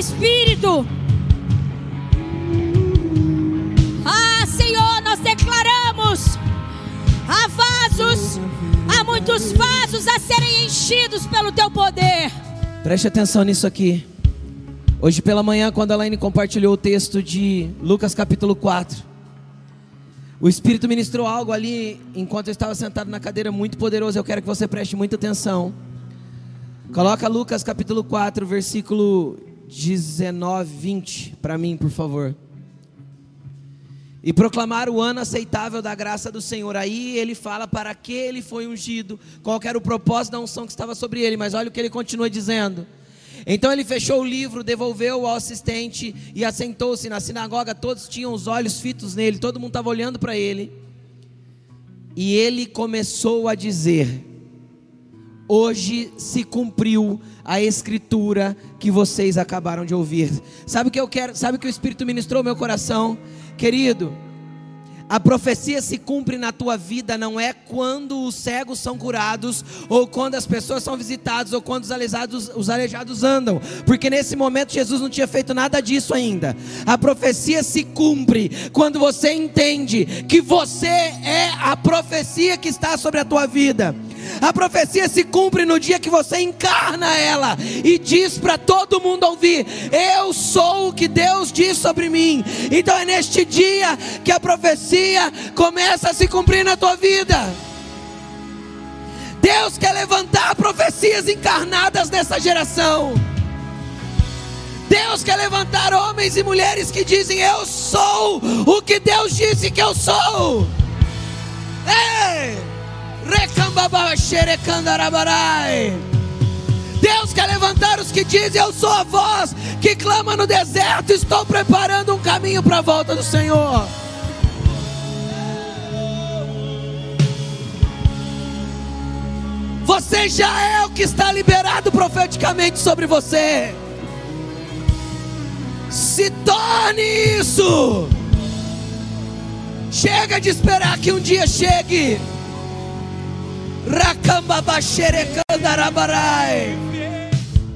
Espírito. Ah, Senhor, nós declaramos: há vasos, há muitos vasos a serem enchidos pelo teu poder. Preste atenção nisso aqui. Hoje pela manhã, quando a Laine compartilhou o texto de Lucas capítulo 4, o Espírito ministrou algo ali enquanto eu estava sentado na cadeira muito poderoso. Eu quero que você preste muita atenção. Coloca Lucas capítulo 4, versículo 19, 20 para mim, por favor. E proclamar o ano aceitável da graça do Senhor. Aí ele fala para que ele foi ungido, qual era o propósito da unção que estava sobre ele. Mas olha o que ele continua dizendo. Então ele fechou o livro, devolveu ao assistente e assentou-se na sinagoga. Todos tinham os olhos fitos nele, todo mundo estava olhando para ele. E ele começou a dizer: hoje se cumpriu a escritura que vocês acabaram de ouvir. Sabe o que eu quero? Sabe o que o Espírito ministrou meu coração? Querido, a profecia se cumpre na tua vida não é quando os cegos são curados, ou quando as pessoas são visitadas, ou quando os aleijados, os aleijados andam, porque nesse momento Jesus não tinha feito nada disso ainda. A profecia se cumpre quando você entende que você é a profecia que está sobre a tua vida. A profecia se cumpre no dia que você encarna ela e diz para todo mundo ouvir: Eu sou o que Deus diz sobre mim. Então é neste dia que a profecia começa a se cumprir na tua vida. Deus quer levantar profecias encarnadas nessa geração. Deus quer levantar homens e mulheres que dizem: Eu sou o que Deus disse que eu sou. Ei! Deus quer levantar os que dizem: Eu sou a voz que clama no deserto. Estou preparando um caminho para a volta do Senhor. Você já é o que está liberado profeticamente sobre você. Se torne isso. Chega de esperar que um dia chegue.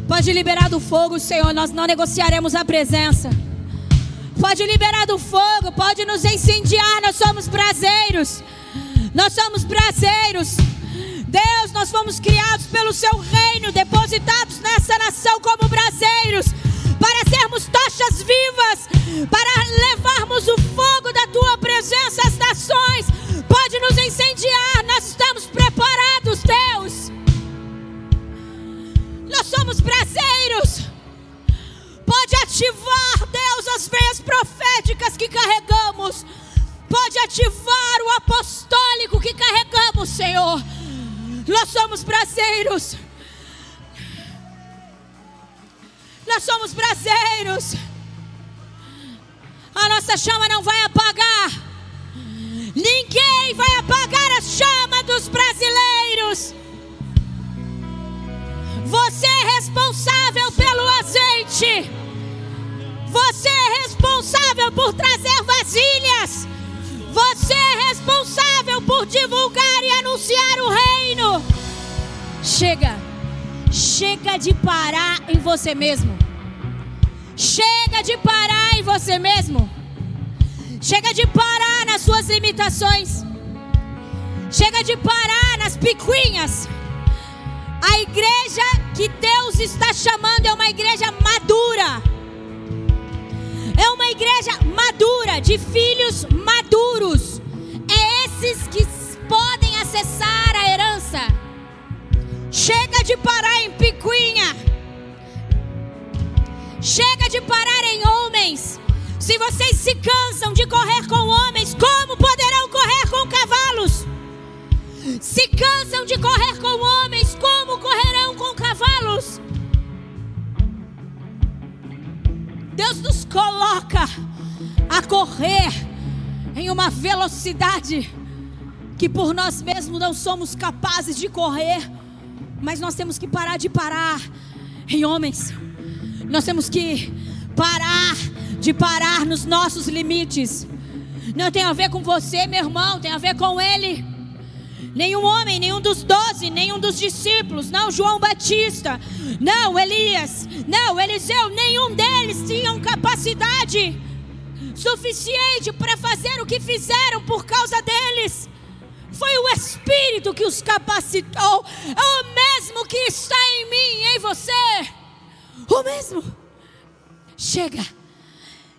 Pode liberar do fogo, Senhor. Nós não negociaremos a presença. Pode liberar do fogo, pode nos incendiar. Nós somos braseiros. Nós somos braseiros. Deus, nós fomos criados pelo seu reino, depositados nessa nação como braseiros, para sermos tochas vivas, para levarmos o fogo da tua presença às nações pode nos incendiar. Nós estamos preparados, Deus. Nós somos braseiros. Pode ativar, Deus, as veias proféticas que carregamos. Pode ativar o apostólico que carregamos, Senhor. Nós somos braseiros. Nós somos braseiros. A nossa chama não vai apagar. Ninguém vai apagar a chama dos brasileiros. Você é responsável pelo azeite. Você é responsável por trazer vasilhas. Você é responsável por divulgar e anunciar o reino. Chega. Chega de parar em você mesmo. Chega de parar em você mesmo. Chega de parar nas suas limitações. Chega de parar nas picuinhas. A igreja que Deus está chamando é uma igreja madura. É uma igreja madura, de filhos maduros. É esses que podem acessar a herança. Chega de parar em picuinha. Chega de parar em homens. Se vocês se cansam de correr com homens, como poderão correr com cavalos? Se cansam de correr com homens, como correrão com cavalos? Deus nos coloca a correr em uma velocidade que por nós mesmos não somos capazes de correr, mas nós temos que parar de parar em homens. Nós temos que parar de parar nos nossos limites. Não tem a ver com você, meu irmão, tem a ver com ele. Nenhum homem, nenhum dos doze, nenhum dos discípulos, não João Batista, não Elias, não Eliseu, nenhum deles tinham capacidade suficiente para fazer o que fizeram por causa deles. Foi o Espírito que os capacitou, é o mesmo que está em mim e em você, o mesmo. Chega,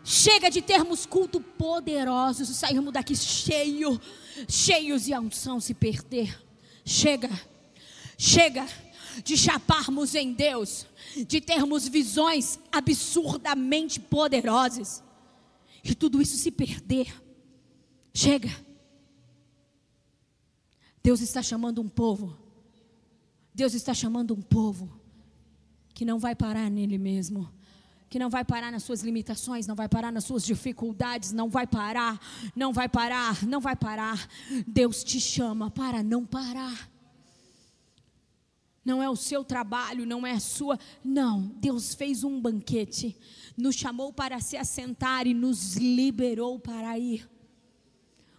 chega de termos culto poderosos e sairmos daqui cheio cheios e a unção se perder. Chega, chega de chaparmos em Deus, de termos visões absurdamente poderosas e tudo isso se perder. Chega. Deus está chamando um povo. Deus está chamando um povo que não vai parar nele mesmo que não vai parar nas suas limitações, não vai parar nas suas dificuldades, não vai parar, não vai parar, não vai parar. Deus te chama para não parar. Não é o seu trabalho, não é a sua. Não, Deus fez um banquete, nos chamou para se assentar e nos liberou para ir.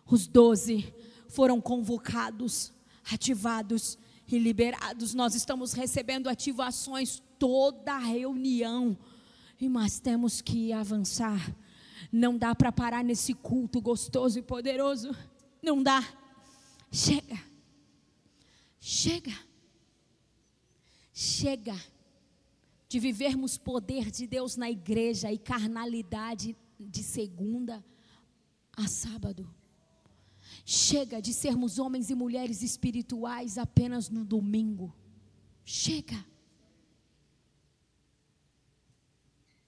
Os doze foram convocados, ativados e liberados. Nós estamos recebendo ativações toda a reunião e mas temos que avançar. Não dá para parar nesse culto gostoso e poderoso. Não dá. Chega. Chega. Chega de vivermos poder de Deus na igreja e carnalidade de segunda a sábado. Chega de sermos homens e mulheres espirituais apenas no domingo. Chega.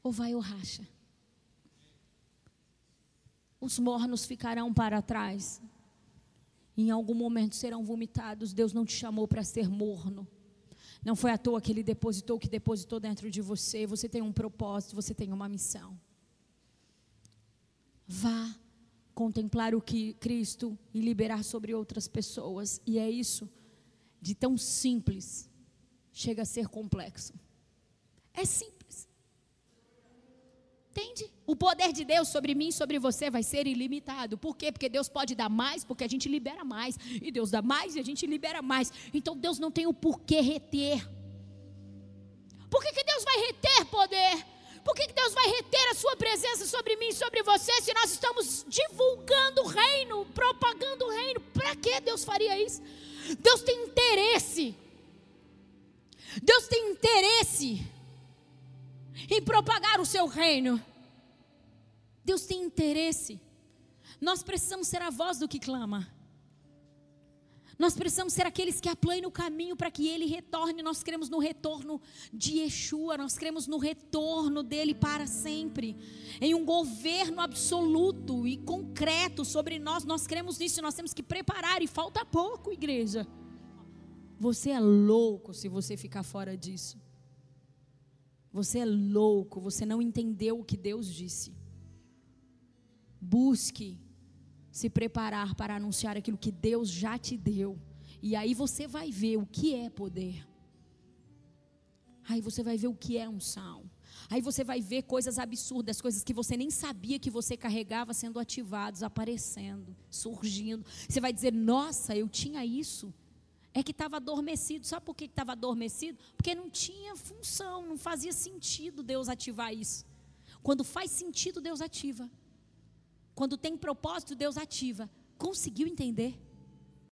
Ou vai ou racha. Os mornos ficarão para trás. Em algum momento serão vomitados. Deus não te chamou para ser morno. Não foi à toa que Ele depositou o que depositou dentro de você. Você tem um propósito, você tem uma missão. Vá contemplar o que Cristo e liberar sobre outras pessoas. E é isso, de tão simples, chega a ser complexo. É simples. Entende? O poder de Deus sobre mim, sobre você vai ser ilimitado. Por quê? Porque Deus pode dar mais, porque a gente libera mais. E Deus dá mais e a gente libera mais. Então Deus não tem o porquê reter. Por que, que Deus vai reter poder? Por que, que Deus vai reter a sua presença sobre mim, sobre você, se nós estamos divulgando o reino, propagando o reino? Para que Deus faria isso? Deus tem interesse. Deus tem interesse em propagar o seu reino. Deus tem interesse. Nós precisamos ser a voz do que clama. Nós precisamos ser aqueles que aplanam o caminho para que ele retorne. Nós cremos no retorno de Yeshua, nós cremos no retorno dele para sempre, em um governo absoluto e concreto sobre nós, nós cremos nisso, nós temos que preparar, e falta pouco, igreja. Você é louco se você ficar fora disso. Você é louco, você não entendeu o que Deus disse. Busque se preparar para anunciar aquilo que Deus já te deu. E aí você vai ver o que é poder. Aí você vai ver o que é unção. Aí você vai ver coisas absurdas, coisas que você nem sabia que você carregava sendo ativados, aparecendo, surgindo. Você vai dizer: Nossa, eu tinha isso. É que estava adormecido. Sabe por que estava adormecido? Porque não tinha função, não fazia sentido Deus ativar isso. Quando faz sentido, Deus ativa. Quando tem propósito, Deus ativa. Conseguiu entender?